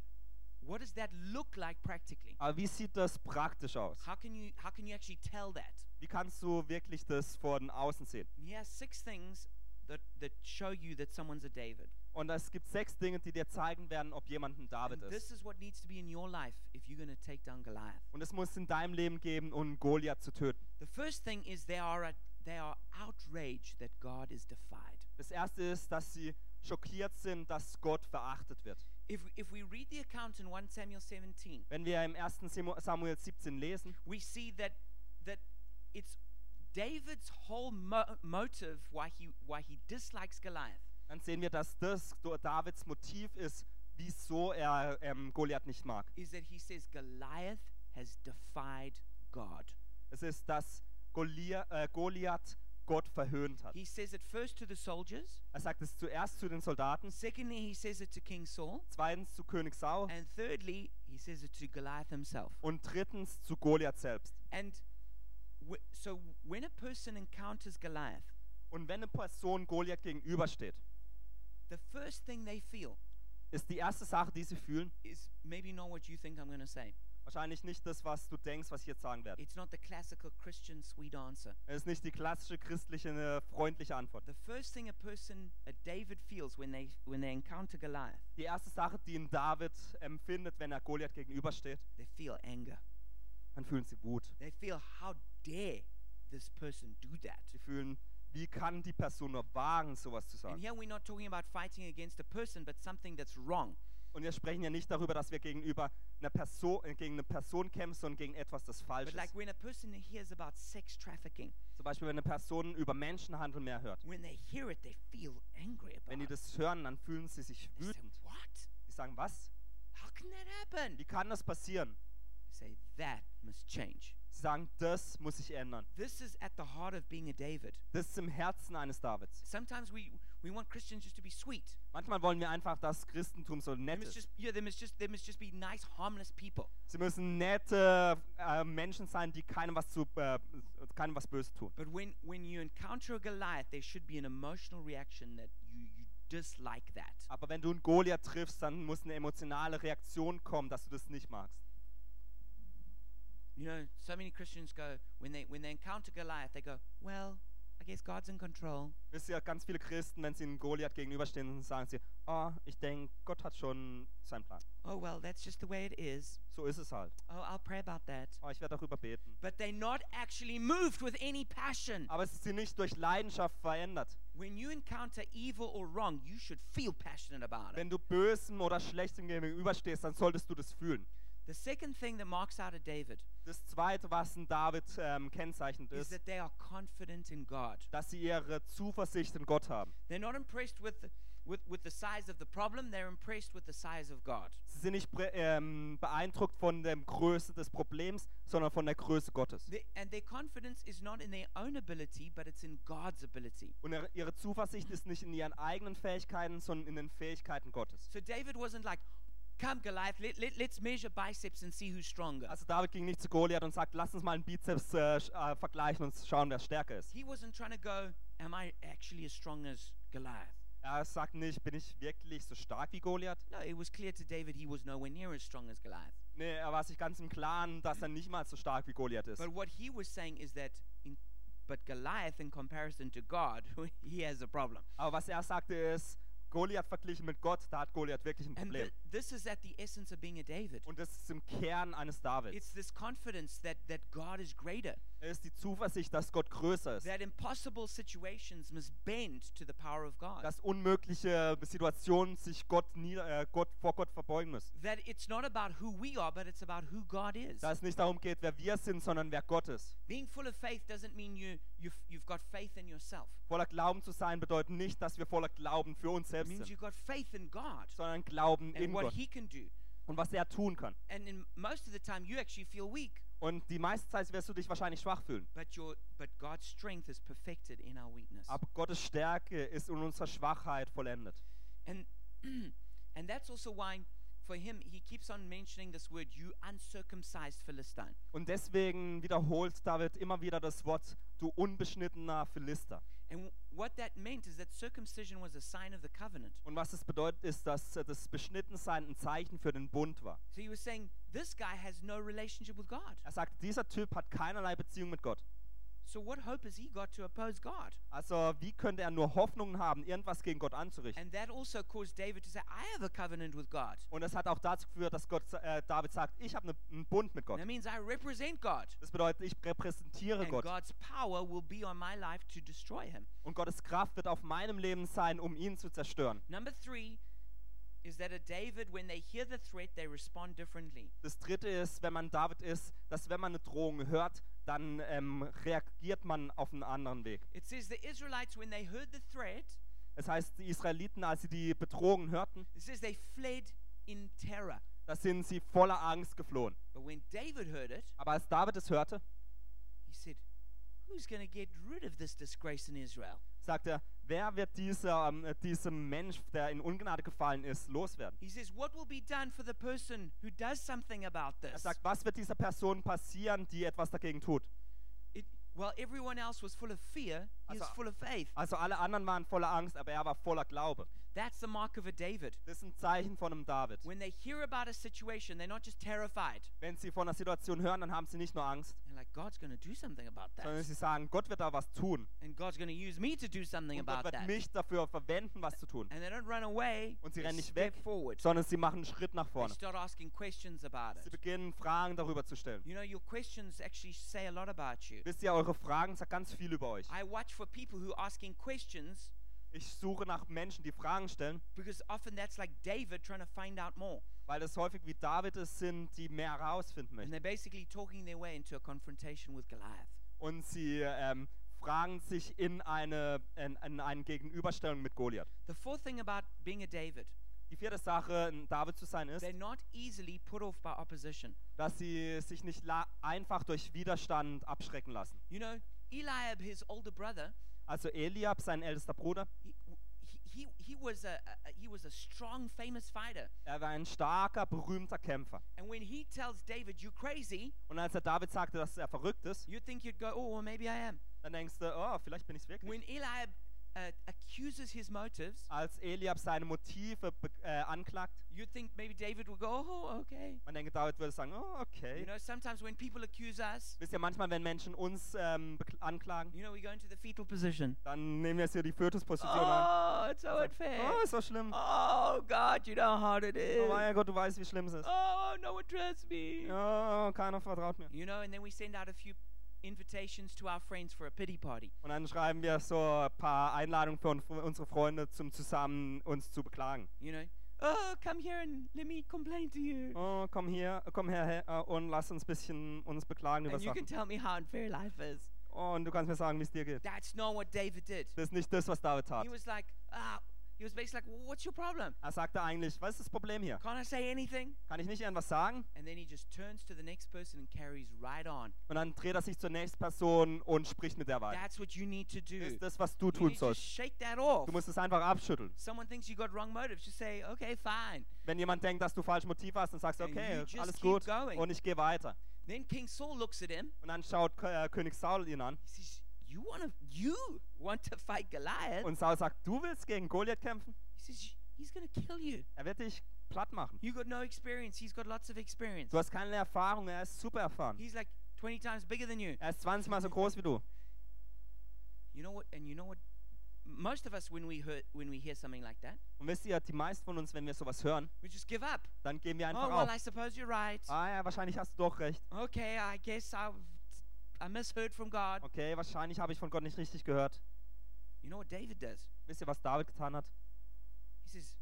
what does that look like practically? Aber wie sieht das praktisch aus? How can you how can you actually tell that? Wie kannst du wirklich das von außen sehen? And here are six things that, that show you that someone's a David. Und es gibt sechs Dinge, die dir zeigen werden, ob jemand ein David And ist. this is what needs to be in your life if you're going to take down Goliath. Und es muss in deinem Leben geben, um Goliath zu töten. The first thing is they are a, they are outraged that God is defied. Das erste ist, dass sie schockiert sind, dass Gott verachtet wird. If, if we read the account in 1 Samuel 17, Wenn wir im 1. Samu- Samuel 17 lesen, we see that that it's David's whole mo- motive why he why he dislikes Goliath dann sehen wir, dass das Davids Motiv ist, wieso er ähm, Goliath nicht mag. is that he says Goliath has defied God. Es ist, dass Golia äh, Goliath Gott verhöhnt hat. He says it first to the soldiers, Er sagt es zuerst zu den Soldaten, secondly he says it to King Saul, zweitens zu König Saul and thirdly he says it to Goliath himself. und drittens zu Goliath selbst. And so when a person encounters Goliath, Und wenn eine Person Goliath gegenübersteht, the first thing they feel ist die erste Sache, die sie fühlen, is maybe not what you think I'm going to say. wahrscheinlich nicht das, was du denkst, was ich jetzt sagen werde. It's not the classical Christian sweet answer. Es ist nicht die klassische christliche, eine freundliche Antwort. The first thing a person, a David feels when they when they encounter Goliath, Die erste Sache, die ein David empfindet, wenn er Goliath gegenübersteht, they feel anger. dann fühlen sie Wut. They feel how dare this person do that. Sie fühlen, wie kann die Person nur wagen, sowas zu And sagen. here we're not talking about fighting against a person, but something that's wrong. Und wir sprechen ja nicht darüber, dass wir gegenüber einer Person, äh, gegen eine Person kämpfen, sondern gegen etwas, das falsch But like ist. when a person hears about sex trafficking, Zum Beispiel, wenn eine Person über Menschenhandel mehr hört. when they hear it, they feel angry about Wenn die it. das hören, dann fühlen sie sich They say, wütend. what? Die sagen, was? How can that happen? Wie kann das passieren? They say, that must change. Sagen, das muss sich ändern. This is at the heart of being a David. Das ist im Herzen eines Davids. Sometimes we, we want Christians just to be sweet. Manchmal wollen wir einfach, dass Christentum so nett ist. just, yeah, they must just, they must just be nice, harmless people. Sie müssen nette äh, Menschen sein, die keinem was, zu, äh, keinem was Böses tun. But when, when you encounter a Goliath, there should be an emotional reaction that you, you dislike that. Aber wenn du einen Goliath triffst, dann muss eine emotionale Reaktion kommen, dass du das nicht magst. You know, so many Christians go when they when they encounter Goliath, they go, "Well, I guess God's in control." Wisst ihr, ganz viele Christen, wenn sie einem Goliath gegenüberstehen, sagen sie, oh, ich denke, Gott hat schon seinen Plan. Oh well, that's just the way it is. So ist es halt. Oh, I'll pray about that. Oh, ich werde darüber beten. But they're not actually moved with any passion. Aber es ist sie nicht durch Leidenschaft verändert. When you encounter evil or wrong, you should feel passionate about it. Wenn du Bösem oder Schlechtem gegenüberstehst, dann solltest du das fühlen. The second thing that marks out a David Das Zweite, was in David ähm, kennzeichnend is ist, that they are confident in God. dass sie ihre Zuversicht in Gott haben. They're not impressed with the, with, with the size of the problem, they're impressed with the size of God. Sie sind nicht ähm, beeindruckt von der Größe des Problems, sondern von der Größe Gottes. They, and their confidence is not in their own ability, but it's in God's ability. Und ihre- ihre Zuversicht ist nicht in ihren eigenen Fähigkeiten, sondern in den Fähigkeiten Gottes. So David wasn't like, come Goliath, let, let, let's measure biceps and see who's stronger. Also David ging nicht zu Goliath und sagt, lass uns mal einen Bizeps äh, äh, vergleichen und schauen, wer stärker ist. He wasn't trying to go, am I actually as strong as Goliath? Er sagt nicht, bin ich wirklich so stark wie Goliath? No, it was clear to David he was nowhere near as strong as Goliath. Nee, er war sich ganz im Klaren, dass er nicht mal so stark wie Goliath ist. But what he was saying is that, in, but Goliath, in comparison to God, he has a problem. Aber was er sagte ist, Goliath verglichen mit Gott, da hat Goliath wirklich ein And Problem. th- this is at the essence of being a David. Und das ist im Kern eines Davids. It's this confidence that, that God is greater, ist die Zuversicht, dass Gott größer ist. that impossible situations must bend to the power of God. Dass unmögliche Situationen sich Gott, nieder, äh, Gott vor Gott verbeugen müssen. That it's not about who we are, but it's about who God is. Dass es nicht darum geht, wer wir sind, sondern wer Gott ist. Being full of faith doesn't mean you, you've, you've got faith in yourself. Voller Glauben zu sein bedeutet nicht, dass wir voller Glauben für uns It selbst means sind, you've got faith in God sondern Glauben in and what Gott He can do. und was er tun kann. And in most of the time, you actually feel weak, Und die meiste Zeit wirst du dich wahrscheinlich schwach fühlen. but, your, but God's strength is perfected in our weakness. Aber Gottes Stärke ist in unserer Schwachheit vollendet. And, and that's also why, for him, he keeps on mentioning this word, you uncircumcised Philistine. Und deswegen wiederholt David immer wieder das Wort, du unbeschnittener Philister. And w- what that meant is that circumcision was a sign of the covenant. Und was es bedeutet, ist, dass das Beschnittensein ein Zeichen für den Bund war. So he was saying, this guy has no relationship with God. Er sagt, dieser Typ hat keinerlei Beziehung mit Gott. So what hope has he got to oppose God? Also wie könnte er nur Hoffnungen haben, irgendwas gegen Gott anzurichten? And that also caused David to say, I have a covenant with God. Und das hat auch dazu geführt, dass Gott, äh, David sagt, ich habe ne, einen Bund mit Gott. That means I represent God. Das bedeutet, ich repräsentiere And Gott. God's power will be on my life to destroy him. Und Gottes Kraft wird auf meinem Leben sein, um ihn zu zerstören. Number three is that a David, when they hear the threat, they respond differently. Das dritte ist, wenn man David ist, dass wenn man eine Drohung hört, dann ähm, reagiert man auf einen anderen Weg. It says the Israelites, when they heard the threat, Das heißt, die Israeliten, als sie die Bedrohung hörten, it says they fled in terror. da sind sie voller Angst geflohen. But when David heard it, Aber als David es hörte, he said, Who's going to get rid of this disgrace in Israel? sagte er, wer wird dieser, ähm, äh, diesem Mensch, der in Ungnade gefallen ist, loswerden? He says, What will be done for the person who does something about Er this? sagt, was wird dieser Person passieren, die etwas dagegen tut? It, while everyone else was full of fear, he was Also- full of faith. Also alle anderen waren voller Angst, aber er war voller Glaube. That's the mark of a David. Das ist ein Zeichen von einem David. When they hear about a situation, they're not just terrified. Wenn sie von einer Situation hören, dann haben sie nicht nur Angst, They're like, God's going to do something about sondern that. sie sagen, Gott wird da was tun. And God's going to use me to do something Und Gott about wird that. mich dafür verwenden, was zu tun. And they don't run away. Und sie they rennen nicht weg, forward. sondern sie machen einen Schritt nach They vorne. start asking questions about Sie it. beginnen Fragen darüber zu stellen. You know, your questions actually say a lot about you. Wisst ihr, eure Fragen sagen ganz viel über euch. I watch for people who are asking questions Ich suche nach Menschen, die Fragen stellen, because often that's like David trying to find out more. weil es häufig wie David es sind, die mehr herausfinden And möchten. they're basically talking their way into a confrontation with Goliath. Und sie ähm, fragen sich in eine, in, in eine Gegenüberstellung mit Goliath. The fourth thing about being a David, Die vierte Sache, ein David zu sein, ist, they're not easily put off by opposition. dass sie sich nicht einfach durch Widerstand abschrecken lassen. You know, Eliab, his older brother, Also Eliab, sein ältester Bruder, he, he, he, was a, a, he was a strong, famous fighter. er war ein starker, berühmter Kämpfer. And when he tells David, you're crazy, Und als er David sagte, dass er verrückt ist, you'd think you'd go, oh, well, maybe I am. dann denkst du, oh, vielleicht bin ich es wirklich. When Eliab uh, accuses his motives, als Eliab seine Motive äh, anklagt, you'd think maybe David would go, oh, okay. man denke, David würde sagen, oh, You okay. know, sometimes when people accuse us, Wisst ihr, manchmal, wenn Menschen uns ähm, anklagen, you know, we go into the fetal position. dann nehmen wir jetzt hier die Fötusposition an. Oh, it's so unfair. oh, ist so schlimm. Oh, God, you know how hard it is. Oh mein Gott, du weißt, wie schlimm es ist. Oh, no one trusts me. Oh, keiner vertraut mir. You know, and then we send out a few invitations to our friends for a pity party. Und dann schreiben wir so ein paar Einladungen für un- für unsere Freunde, zum zusammen uns zu beklagen. You know, oh, come here and let me complain to you. Oh, komm hier, komm her, her äh, und lass uns ein bisschen uns beklagen über And you can tell me how unfair life is. Und du kannst mir sagen, wie es dir geht. That's not what David did. Das ist nicht das, was David tat. He was like, ah, he was basically like, what's your problem? Er sagte eigentlich, was ist das Problem hier? Can't I say anything? Kann ich nicht irgendwas sagen? And then he just turns to the next person and carries right on. Und dann dreht er sich zur nächsten Person und spricht mit der weiter. That's what you need to do. Das ist das, was du You tun need to sollst. shake that off. Du musst es einfach abschütteln. Someone thinks you got wrong motives. Just say, okay, fine. Wenn jemand denkt, dass du falsch Motiv hast, dann sagst du, okay, alles gut going. und ich gehe weiter. Then King Saul looks at him. Und dann schaut äh, König Saul ihn an He says, you want to, you want to fight Goliath? und Saul sagt, du willst gegen Goliath kämpfen? He says, he's going to kill you. Er wird dich platt machen. You got no experience. He's got lots of experience. Du hast keine Erfahrung, er ist super erfahren. He's like 20 times bigger than you. Er ist 20 Mal so groß wie du. You know what? And you know what? Most of us, when we hear, when we hear something like that, Und wisst ihr, die meisten von uns, wenn wir sowas hören, we just give up. dann geben wir Oh, einfach well, auf. I suppose you're right. Ah ja, wahrscheinlich hast du doch recht. Okay, I guess I, I misheard from God. Okay, wahrscheinlich habe ich von Gott nicht richtig gehört. You know what David does? Wisst ihr, was David getan hat? He says,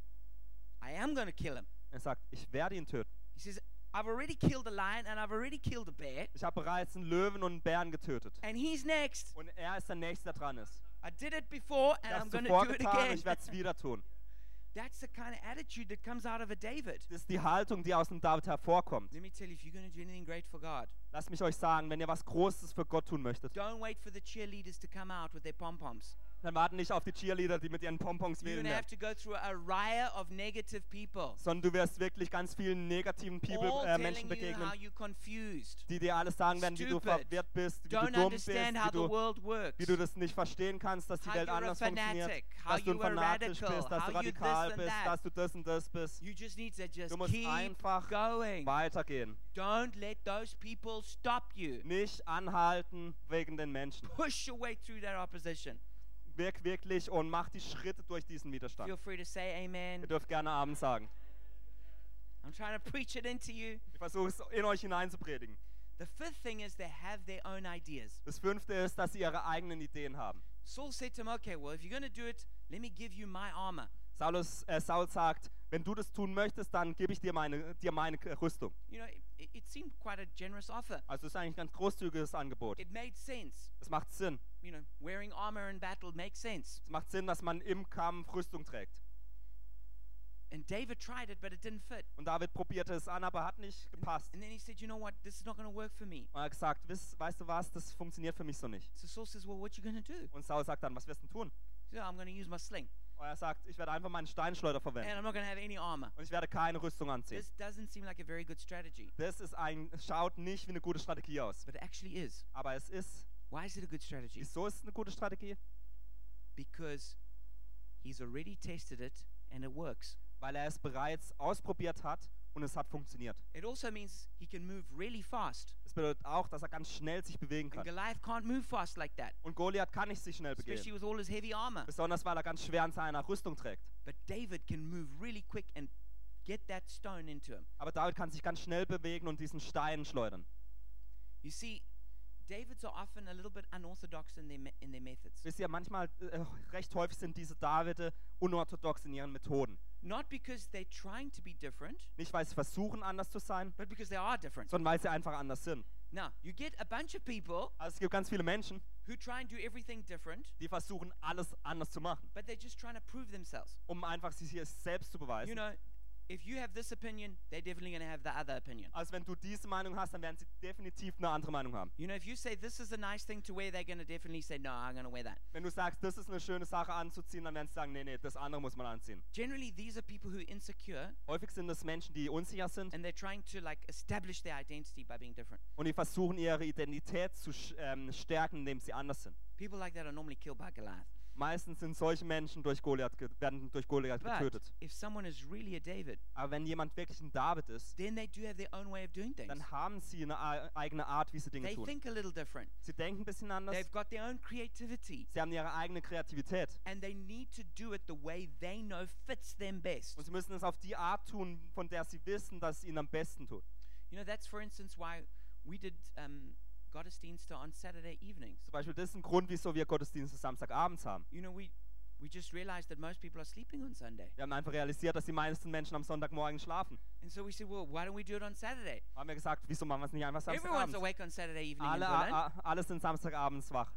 I am to kill him. Er sagt, ich werde ihn töten. He says, I've already killed a lion and I've already killed a bear, Ich habe bereits einen Löwen und einen Bären getötet. and he's next. Und er ist der Nächste, der dran ist. I did it before and I'm zuvor do it again. ich werde es wieder tun. That's the kind of attitude that comes out of a David. Das ist die Haltung, die aus dem David hervorkommt. Let me tell you, if you're going to do anything great for God, Lasst mich euch sagen, wenn ihr was Großes für Gott tun möchtet, don't wait for the cheerleaders to come out with their pom poms. Dann warten nicht auf die Cheerleader, die mit ihren Pompons You're wählen going to have werden, to go through a riot of negative people, sondern du wirst wirklich ganz vielen negativen People, all äh, Menschen telling you begegnen, how you're confused, die dir alles sagen werden, wie du stupid, verwirrt bist, wie du don't dumm bist, understand how wie the du, world works, wie du das nicht verstehen kannst, dass die how Welt you're a anders funktioniert, fanatic, how dass du ein you are fanatisch radical, bist, dass how du you this radikal and bist, that. dass du das und das bist. You just need to just Du musst keep einfach going. weitergehen. Don't let those people stop you. Nicht anhalten wegen den Menschen. Push your way through that opposition. Wirk wirklich und mach die Schritte durch diesen Widerstand. Feel free to say amen. Ihr dürft gerne Abend sagen. I'm trying to preach it into you. Ich versuche es in euch hineinzupredigen. The fifth thing is they have their own ideas. Das fünfte ist, dass sie ihre eigenen Ideen haben. Saul said to him, Okay, well, if you're going to do it, let me give you my armor. Saulus, äh, Saul sagt, wenn du das tun möchtest, dann gebe ich dir meine, dir meine Rüstung. You know, it, it seemed quite a generous offer. Also das ist eigentlich ein ganz großzügiges Angebot. It made sense. Es macht Sinn. You know, wearing armor in battle makes sense. Es macht Sinn, dass man im Kampf Rüstung trägt. And David tried it, but it didn't fit. Und David probierte es an, aber hat nicht gepasst. And then he said, You know what? This is not going to work for me. Und er hat gesagt, weißt du was, das funktioniert für mich so nicht. So Saul says, Well, what you going to do? Und Saul sagt dann, was wirst du tun? So I'm going to use my sling. Und er sagt, ich werde einfach meinen Steinschleuder And verwenden. I'm not going to have any armor. Und ich werde keine Rüstung anziehen. This doesn't seem like a very good strategy, Das ist ein, schaut nicht wie eine gute Strategie aus. but it actually is. Aber es ist, Why is it a good strategy? wieso ist es eine gute Strategie? Because he's already tested it and it works. Weil er es bereits ausprobiert hat und es hat funktioniert. It also means he can move really fast. Das bedeutet auch, dass er ganz schnell sich bewegen And kann. Goliath can't move fast like that, Und Goliath kann nicht sich schnell especially bewegen. with all his heavy armor. Besonders weil er ganz schwer an seiner Rüstung trägt. But David can move really quick and get that stone into him. Aber David kann sich ganz schnell bewegen und diesen Stein schleudern. You see, Davids are often a little bit unorthodox in their, in their methods. Wisst ihr, manchmal, äh, recht häufig sind diese Davide unorthodox in ihren Methoden. Not because they're trying to be different, Nicht, weil sie versuchen, anders zu sein, but because they are different. sondern weil sie einfach anders sind. Now, you get a bunch of people Also es gibt ganz viele Menschen, who try and do everything different, die versuchen, alles anders zu machen, but they're just trying to prove themselves. um einfach sich selbst zu beweisen. You know, if you have this opinion, they're definitely going to have the other opinion. Also wenn du diese Meinung hast, dann werden sie definitiv eine andere Meinung haben. You know, if you say this is a nice thing to wear, they're going to definitely say, no, I'm going to wear that. Wenn du sagst, das ist eine schöne Sache anzuziehen, dann werden sie sagen, nee, nee, das andere muss man anziehen. Generally, these are people who are insecure Häufig sind es Menschen, die unsicher sind and they're trying to like establish their identity by being different. und die versuchen, ihre Identität zu ähm, stärken, indem sie anders sind. People like that are normally killed by Goliath. Meistens sind solche Menschen durch Goliath werden durch Goliath But getötet. if someone is really a David, Aber wenn jemand wirklich ein David ist, then they do have their own way of doing things. dann haben sie eine ei- eigene Art, wie sie Dinge They tun. think a little different. Sie denken ein bisschen anders. They've got their own creativity. Sie haben ihre eigene Kreativität. And they need to do it the way they know fits them best. Und sie müssen es auf die Art tun, von der sie wissen, dass es ihnen am besten tut. You know, that's for instance why we did um, Gottesdienste on Saturday evenings. Zum Beispiel, das ist ein Grund, wieso wir Gottesdienste Samstagabends haben. You know, we, we just realized that most people are sleeping on Sunday. Wir haben einfach realisiert, dass die meisten Menschen am Sonntagmorgen schlafen. And so we said, well, why don't we do it on Saturday? Haben wir gesagt, wieso machen wir es nicht einfach Everyone's Samstagabends? awake on Saturday evening in Alle, Berlin. a, a, alle sind Samstagabends wach.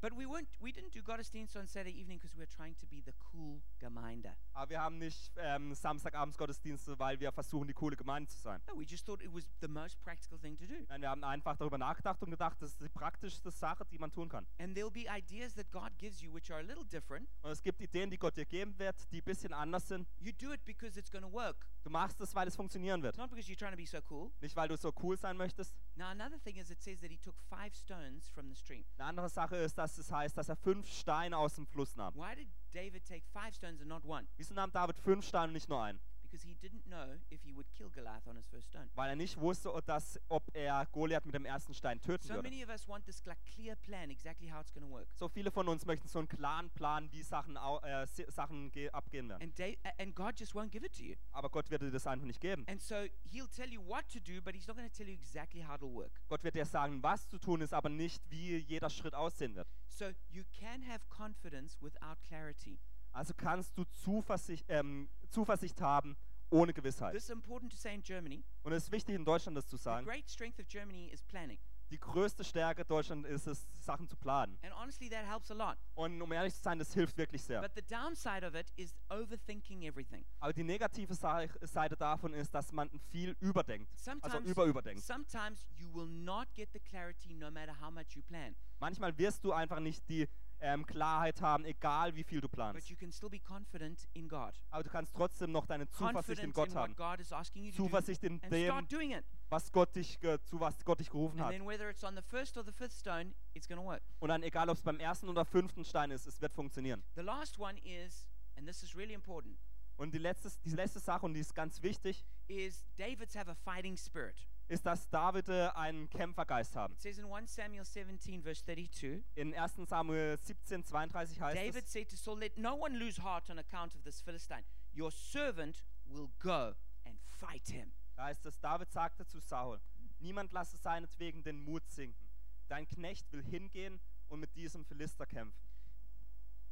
But we weren't we didn't do Gottesdienste on Saturday evening because we were trying to be the cool Gemeinde. Aber wir haben nicht ähm, Samstagabends Gottesdienste, weil wir versuchen, die coole Gemeinde zu sein. No, we just thought it was the most practical thing to do. Nein, wir haben einfach darüber nachgedacht und gedacht, das ist die praktischste Sache, die man tun kann. And there'll be ideas that God gives you which are a little different. Und es gibt Ideen, die Gott dir geben wird, die ein bisschen anders sind. You do it because it's going to work, Du machst es, weil es funktionieren wird. not because you're trying to be so cool. Nicht, weil du so cool sein möchtest. Now, another thing is it says that he took five stones from the stream. Eine andere Sache ist, dass es heißt, dass er fünf Steine aus dem Fluss nahm. Why did David take five stones and not one? Wieso nahm David fünf Steine und nicht nur einen? Because he didn't know if he would kill Goliath on his first stone. Weil er nicht wusste, ob dass, ob er Goliath mit dem ersten Stein töten So würde. many of us want this like, clear plan exactly how it's going to work. So viele von uns möchten so einen klaren Plan, wie Sachen, äh, Sachen ge- abgehen werden. And, Da- a- and God just won't give it to you. Aber Gott wird dir das einfach nicht geben. And so he'll tell you what to do, but he's not going to tell you exactly how it'll work. Gott wird dir sagen, was zu tun ist, aber nicht, wie jeder Schritt aussehen wird. So you can have confidence without clarity. Also kannst du Zuversicht, ähm, Zuversicht haben ohne Gewissheit. This is important to say in Germany. Und es ist wichtig, in Deutschland das zu The sagen. great strength of Germany is planning. Die größte Stärke Deutschland ist es, Sachen zu planen. And honestly, that helps a lot. Und um ehrlich zu sein, das hilft wirklich sehr. But the downside of it is overthinking everything. Aber die negative Seite davon ist, dass man viel überdenkt. Also Sometimes, überüberdenkt. sometimes you will not get the clarity no matter how much you plan. Manchmal wirst du einfach nicht die ähm, Klarheit haben, egal wie viel du But planst. you can still be confident in God. Aber du kannst trotzdem noch deine Zuversicht in Gott haben. Zuversicht in dem, was Gott dich, zu was Gott dich gerufen hat. Und dann egal, ob es beim ersten oder fünften Stein ist, es wird funktionieren. The last one is, and this is really important, Und die letzte, die letzte Sache, und die ist ganz wichtig, is David's have a fighting spirit. Ist, dass David einen Kämpfergeist haben. It says in 1 Samuel 17, verse 32, In 1 Samuel 17, 32 heißt David es, said to Saul, Let no one lose heart on account of this Philistine. Your servant will go and fight him. da heißt es, David sagte zu Saul, niemand lasse seinetwegen den Mut sinken. Dein Knecht will hingehen und mit diesem Philister kämpfen.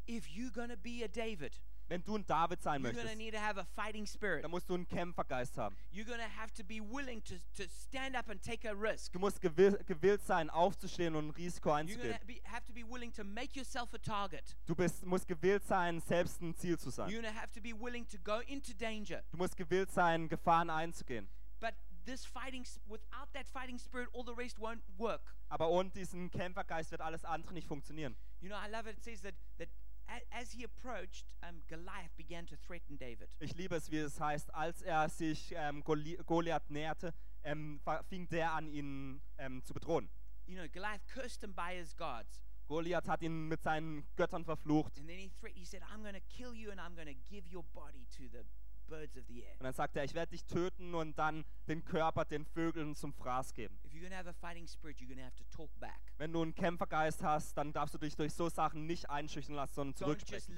If you're to be a David, Wenn du ein David sein you're möchtest, need to have a fighting spirit. dann musst du einen Kämpfergeist haben. You're going to have to be willing to, to stand up and take a risk. Du musst gewill, gewillt sein, aufzustehen und ein Risiko You're einzugehen. to be, have to be willing to make yourself a target. Du bist, musst gewillt sein, selbst ein Ziel zu sein. You're have to be willing to go into danger. Du musst gewillt sein, Gefahren einzugehen. But this fighting, without that fighting spirit, all the rest won't work. Aber ohne diesen Kämpfergeist wird alles andere nicht funktionieren. You know, I love it. It says that, that a- as he approached, um, Goliath began to threaten David. Ich liebe es, wie es heißt, als er sich ähm, Goli Goliath näherte, ähm, fing der an, ihn ähm, zu bedrohen. You know, Goliath cursed him by his gods. Goliath hat ihn mit seinen Göttern verflucht. And then he he said, I'm going to kill you and I'm going to give your body to the Und dann sagt er, ich werde dich töten und dann den Körper den Vögeln zum Fraß geben. If you're going to have a fighting spirit, you're going to have to talk back. Wenn du einen Kämpfergeist hast, dann darfst du dich durch so Sachen nicht einschüchtern lassen, sondern zurücksprechen.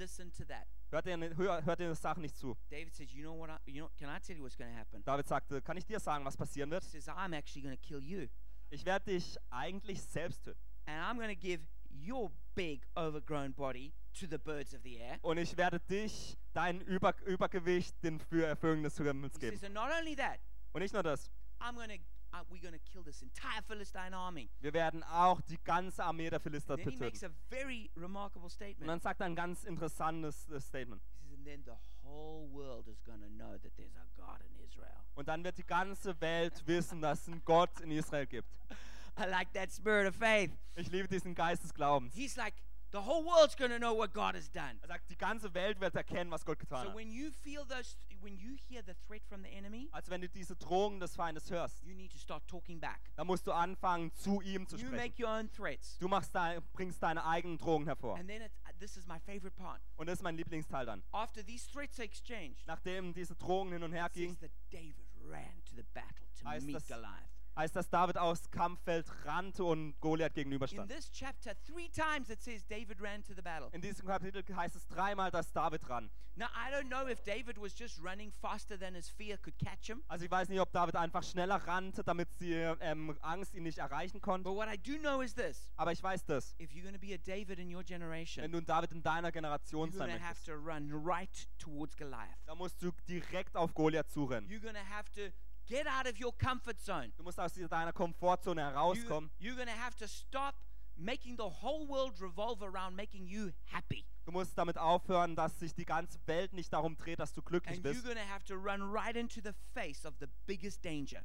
Hört dir, hör, hört dir Sachen nicht zu. David says, You know what? I, you know, can I tell you what's going to happen? David sagte, kann ich dir sagen, was passieren wird? says, I'm actually going to kill you. Ich werde dich eigentlich selbst töten. And I'm give your big, overgrown body to the birds of the air. Und ich werde dich, dein Über Übergewicht, den Fü- Vögeln des Himmels He geben. says, And not only that, Und nicht nur das. I'm to. Uh, we're to kill this entire Philistine army. Wir werden auch die ganze Armee der Philister Then he makes töten. a very remarkable Und statement. dann sagt er ein ganz interessantes äh, Statement. He says, and then the whole world is going to know that there's a God in Israel. Und dann wird die ganze Welt wissen, dass es einen Gott in Israel gibt. I like that spirit of faith. Ich liebe diesen Geist des Glaubens. He's like, the whole world's going to know what God has done. Er sagt, die ganze Welt wird erkennen, was Gott getan So hat. when you feel those, when you hear the threat from the enemy, Also wenn du diese Drohungen des Feindes hörst, you need to start talking back. dann musst du anfangen, zu ihm zu You sprechen. make your own threats. Du machst dein, bringst deine eigenen Drohungen hervor. And then it's, this is my favorite part. Und das ist mein Lieblingsteil dann. After these threats are exchanged, Nachdem diese Drohungen hin und her it gingen, that David ran to the battle to Heißt meet das- Goliath. Heißt, dass David aufs Kampffeld rannte und Goliath In gegenüberstand. this chapter. In diesem Kapitel heißt es dreimal, dass David ran. Now, I don't know if David was just running faster than his fear could catch him. Also ich weiß nicht, ob David einfach schneller rannte, damit die ähm, Angst ihn nicht erreichen konnte. But what I do know is this Aber ich weiß das. if you're going to be a David in your Wenn generation, du ein David in deiner Generation sein to have möchtest, to run right towards Goliath. dann musst du direkt auf Goliath zurennen. You're going to have to get out of your comfort zone. Du musst aus deiner Komfortzone You, herauskommen. you're going to have to stop making the whole world revolve around making you happy. Du musst damit aufhören, dass sich die ganze Welt nicht darum dreht, dass du glücklich And you're bist, right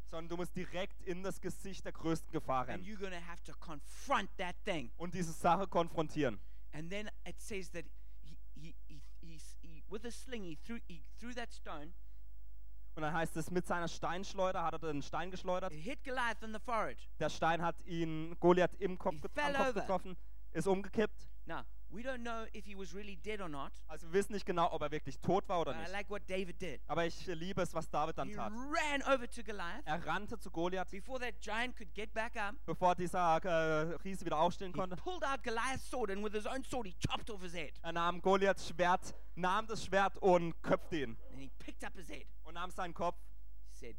sondern du musst direkt in das Gesicht der größten Gefahr And rennen you're going to have to confront that thing. und diese Sache konfrontieren. And then it says that he, he, he, he, he with a sling, he threw, he threw that stone. Und dann heißt es, mit seiner Steinschleuder hat er den Stein geschleudert. It hit Goliath in the forehead. Der Stein hat ihn Goliath im Kopf, Kopf getroffen, ist umgekippt. Now, we don't know if he was really dead or not. Also wir wissen nicht genau, ob er wirklich tot war oder But I nicht. like what David did. Aber ich liebe es, was David dann He tat. ran over to Goliath. Er rannte zu Goliath, Before that giant could get back up, bevor dieser äh, Riese wieder aufstehen he konnte. pulled out Goliath's sword and with his own sword he chopped off his head. Er nahm Goliaths Schwert, nahm das Schwert und köpfte ihn. And he picked up his head. Und nahm seinen Kopf said,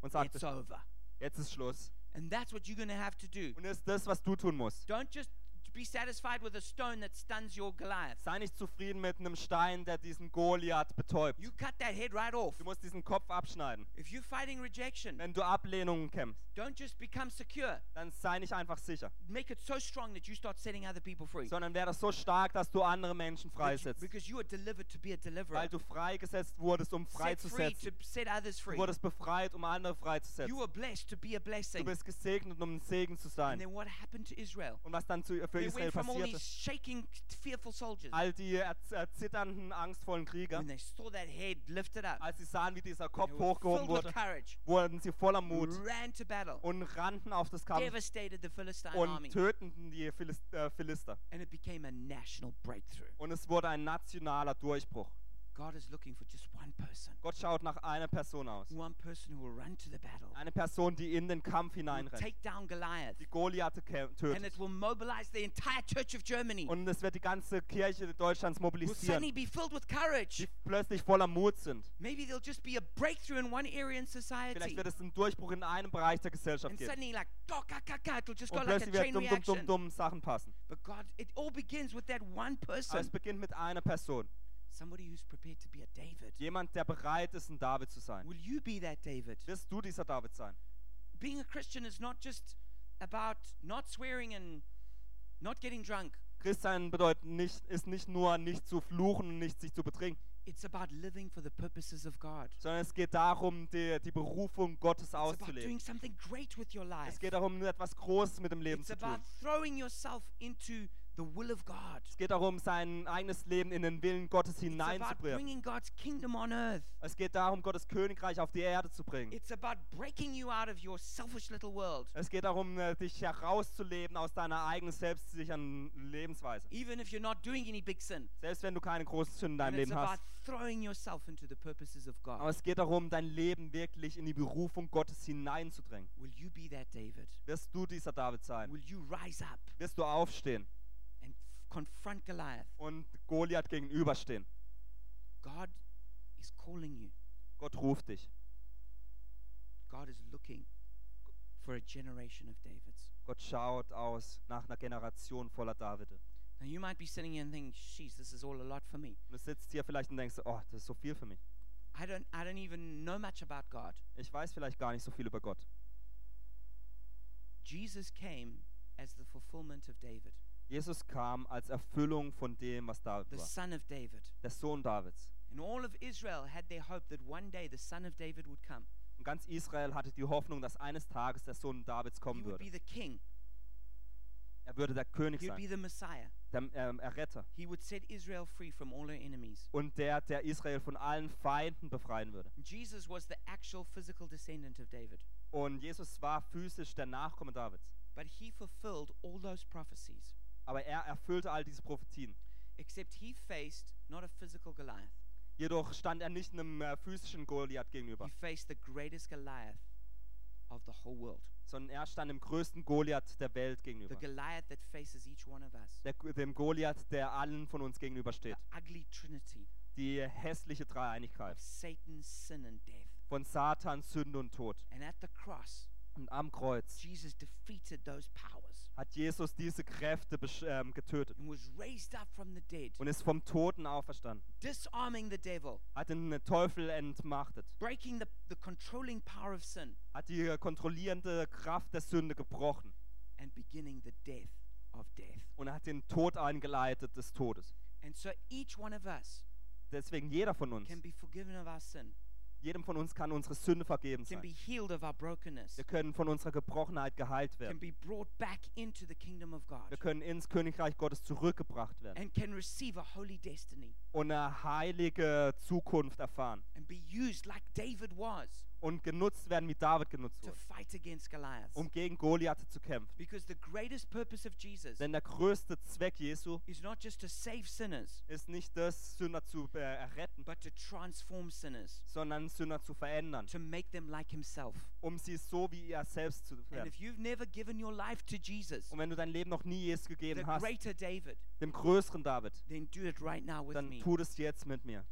und It's sagte, over. jetzt ist Schluss. And that's what you're going to have to do. Und das ist das, was du tun musst. Don't just be satisfied with a stone that stuns your Goliath. Sei nicht zufrieden mit einem Stein, der diesen Goliath betäubt. You cut that head right off. Du musst diesen Kopf abschneiden. If you're fighting rejection, Wenn du Ablehnungen kämpfst, don't just become secure. dann sei nicht einfach sicher, Make it so strong that you start setting other people free. sondern werde so stark, dass du andere Menschen freisetzt. Because you are delivered to be a deliverer. Weil du freigesetzt wurdest, um Set free freizusetzen. to set others Du free. wurdest befreit, um andere freizusetzen. You were blessed to be a Du blessing. bist gesegnet, um ein Segen zu And sein. then what happened to Israel? Und was dann zu, für They Israel went from all passierte, these shaking, fearful soldiers. all die erz- erzitternden, angstvollen Krieger, When they saw that head lifted up, als sie sahen, wie dieser Kopf hochgehoben wurde, wurden sie voller Mut ran to battle, und rannten auf das Kampf devastated the Philistine und army, töteten die Philis äh, Philister. and it became a national breakthrough. Und es wurde ein nationaler Durchbruch. God is looking for just one person, Gott schaut nach einer Person aus. one person who will run to the battle, Eine Person, die in den Kampf hineinrennt, take down Goliath, die Goliath kä- and tötet. it will mobilize the entire church of Germany. Und es wird die ganze Kirche Deutschlands Will suddenly mobilisieren, be filled with courage. die plötzlich voller Mut sind. Maybe there'll just be a breakthrough in one area in Vielleicht society. wird es einen Durchbruch in einem Bereich der Gesellschaft And geben. suddenly, like, "Dok, ka, ka, ka," it'll just go like a chain dumm, dumm, dumm, dumm Sachen passen. But God, it all begins with that one Aber es person. beginnt mit einer Person. Somebody who's prepared to be a David. Jemand, der bereit ist, ein David zu sein. Will you be that David? Wirst du dieser David sein? Being a Christian is not just about not swearing and not getting drunk. Christsein bedeutet nicht, ist nicht nur nicht zu fluchen und nicht sich zu betrinken, It's about living for the purposes of God. sondern es geht darum, die, die Berufung Gottes It's about auszuleben. doing something great with your life. Es geht darum, etwas Großes mit dem Leben It's zu about tun. throwing yourself into the will of God. Es geht darum, sein eigenes Leben in den Willen Gottes hineinzubringen. Es geht darum, Gottes Königreich auf die Erde zu bringen. It's about breaking you out of your selfish little world. Es geht darum, äh, dich herauszuleben aus deiner eigenen selbstsicheren Lebensweise. Even if you're not doing any big sin. Selbst wenn du keine großen Sünden in deinem Leben hast. throwing yourself into the purposes of Aber es geht darum, dein Leben wirklich in die Berufung Gottes hineinzudrängen. Will you be that David? Wirst du dieser David sein? Will you rise up Wirst du aufstehen confront Goliath? und Goliath gegenüberstehen? God is calling you. Gott ruft dich. God is looking for a generation of Davids. Gott schaut aus nach einer Generation voller Davide. Now you might be sitting here and thinking, "Jeez, this is all a lot for me. Und du sitzt hier vielleicht und denkst, oh, das ist so viel für mich. I don't, I don't even know much about God." Ich weiß vielleicht gar nicht so viel über Gott. Jesus came as the fulfillment of David, Jesus kam als Erfüllung von dem, was David the war. son of David. Der Sohn Davids. And all of Israel had their hope that one day the son of David would come. Und ganz Israel hatte die Hoffnung, dass eines Tages der Sohn Davids He kommen würde. be the king. Er würde der König He would be sein, the Messiah. der ähm, Erretter. He would set Israel free from all her enemies. Und der, der Israel von allen Feinden befreien würde. Jesus was the actual physical descendant of David. Und Jesus war physisch der Nachkomme Davids. But he fulfilled all those prophecies, Aber er erfüllte all diese Prophetien. except he faced not a physical Goliath. Jedoch stand er nicht einem äh, physischen Goliath gegenüber, He faced the greatest Goliath of the whole world. sondern er stand dem größten Goliath der Welt The gegenüber. Goliath that faces each one of us. Der, dem Goliath, der allen von uns gegenübersteht. The ugly trinity Die hässliche Dreieinigkeit of Satan, sin, and death. von Satan, Sünde und Tod. And at the cross, Und am Kreuz Jesus defeated those powers hat Jesus diese Kräfte ähm, getötet and was raised up from the dead, und ist vom Toten auferstanden. disarming the devil, Hat den Teufel entmachtet. breaking the, the controlling power of sin, Hat die äh, kontrollierende Kraft der Sünde gebrochen. and beginning the death of death. Und hat den Tod eingeleitet des Todes. And so each one of us Deswegen jeder von uns, can be forgiven of our sin, jedem von uns kann unsere Sünde vergeben sein. Wir können von unserer Gebrochenheit geheilt werden. be brought back into the kingdom of God, Wir können ins Königreich Gottes zurückgebracht werden. And can receive a holy destiny. Und eine heilige Zukunft erfahren. And be used like David was und genutzt werden, wie David genutzt to wurde, fight against Goliath. um gegen Goliath zu kämpfen. Because the greatest purpose of Jesus Denn der größte Zweck Jesu is not just to save sinners, ist nicht das, Sünder zu äh, erretten, but to transform sinners, sondern Sünder zu verändern, to make them like Himself. um sie so wie er selbst zu And werden. if you've never given your life to Jesus, Und wenn du dein Leben noch nie Jesus the gegeben hast, greater David, dem größeren David, then do it right now with dann me. tu das jetzt mit mir.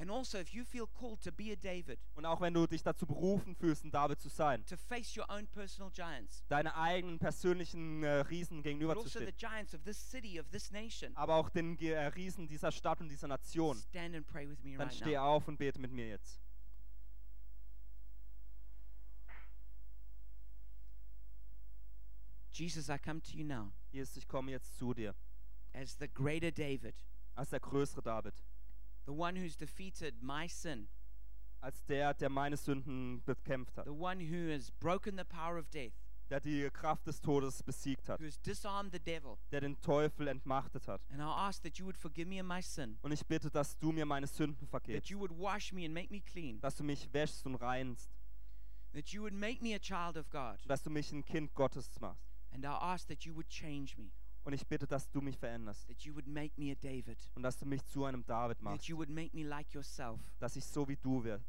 And also, if you feel called to be a David, Und auch wenn du dich dazu berufen fühlst, ein David zu sein, to face your own personal giants, deine eigenen persönlichen äh, Riesen but also the gegenüberzustehen, giants of this city, of this nation, aber auch den äh, Riesen dieser Stadt und dieser Nation, stand and pray with me dann right steh now. auf und bete mit mir jetzt. Jesus, I come to you now Jesus, ich komme jetzt zu dir. as the greater David, als der größere David, the one who's defeated my sin, als der, der meine Sünden bekämpft hat, the one who has broken the power of death, der die Kraft des Todes besiegt hat, who has disarmed the devil. der den Teufel entmachtet hat. And I ask that you would forgive me of my sin, Und ich bitte, dass du mir meine Sünden that vergibst, you would wash me and make me clean, dass du mich wäschst und reinst, that you would make me a child of God. dass du mich ein Kind Gottes machst. And I ask that you would change me, Und ich bitte, dass du mich veränderst that you would make me a David, und dass du mich zu einem David that machst, you would make me like yourself, dass ich so wie du werde,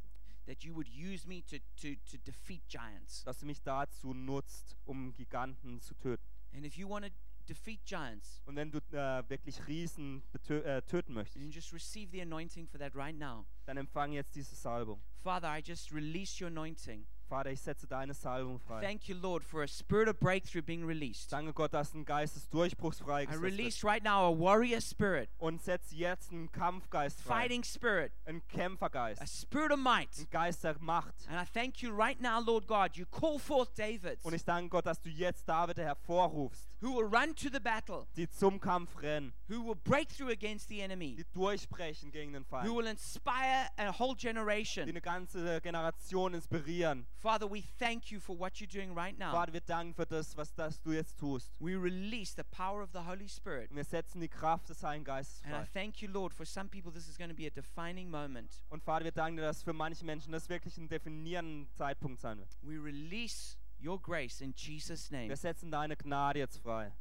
that you would use me to, to, to defeat giants. dass du mich dazu nutzt, um Giganten zu töten. And if you want to defeat giants, Und wenn du äh, wirklich Riesen äh, töten möchtest, then just receive the anointing for that right now. dann empfang jetzt diese Salbung. Father, I just release your anointing. Vater, ich setze deine Salbung frei. Thank you, Lord, for a spirit of breakthrough being released. Danke Gott, dass ein Geist des Durchbruchs I freigesetzt release wird. right now a warrior spirit, Und setze jetzt einen Kampfgeist frei, fighting spirit, einen Kämpfergeist, a spirit of might. einen Geist der Macht. And I thank you right now, Lord God. You call forth Davids Und ich danke Gott, dass du jetzt David hervorrufst, who will run to the battle, die zum Kampf rennen, who will break through against the enemy, die durchbrechen gegen den who Feind, will inspire a whole die generation. eine ganze Generation inspirieren. Father, we thank you for what you're doing right now. Vater, wir danken für das, was das du jetzt tust. We release the power of the Holy Spirit. Und wir setzen die Kraft des Heiligen Geistes And I frei. thank you, Lord, for some people this is going to be a defining moment. Und Vater, wir danken dir, dass für manche Menschen das wirklich ein definierender Zeitpunkt sein wird. We release your grace in Jesus' name. Wir setzen deine Gnade jetzt frei.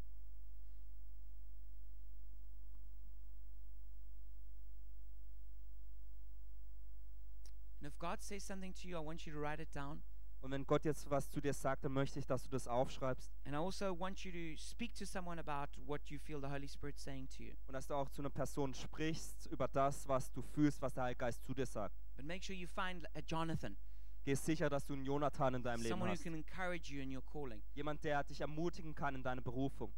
And if God says something to you, I want you to write it down. Und wenn Gott jetzt was zu dir sagt, dann möchte ich, dass du das aufschreibst And I also want you to speak to someone about what you feel the Holy Spirit's saying to you. und dass du auch zu einer Person sprichst über das, was du fühlst, was der Heilige Geist zu dir sagt. But make sure you find a Jonathan, Geh sicher, dass du einen Jonathan in deinem Leben someone who hast. Jemand, der dich ermutigen kann in deiner Berufung.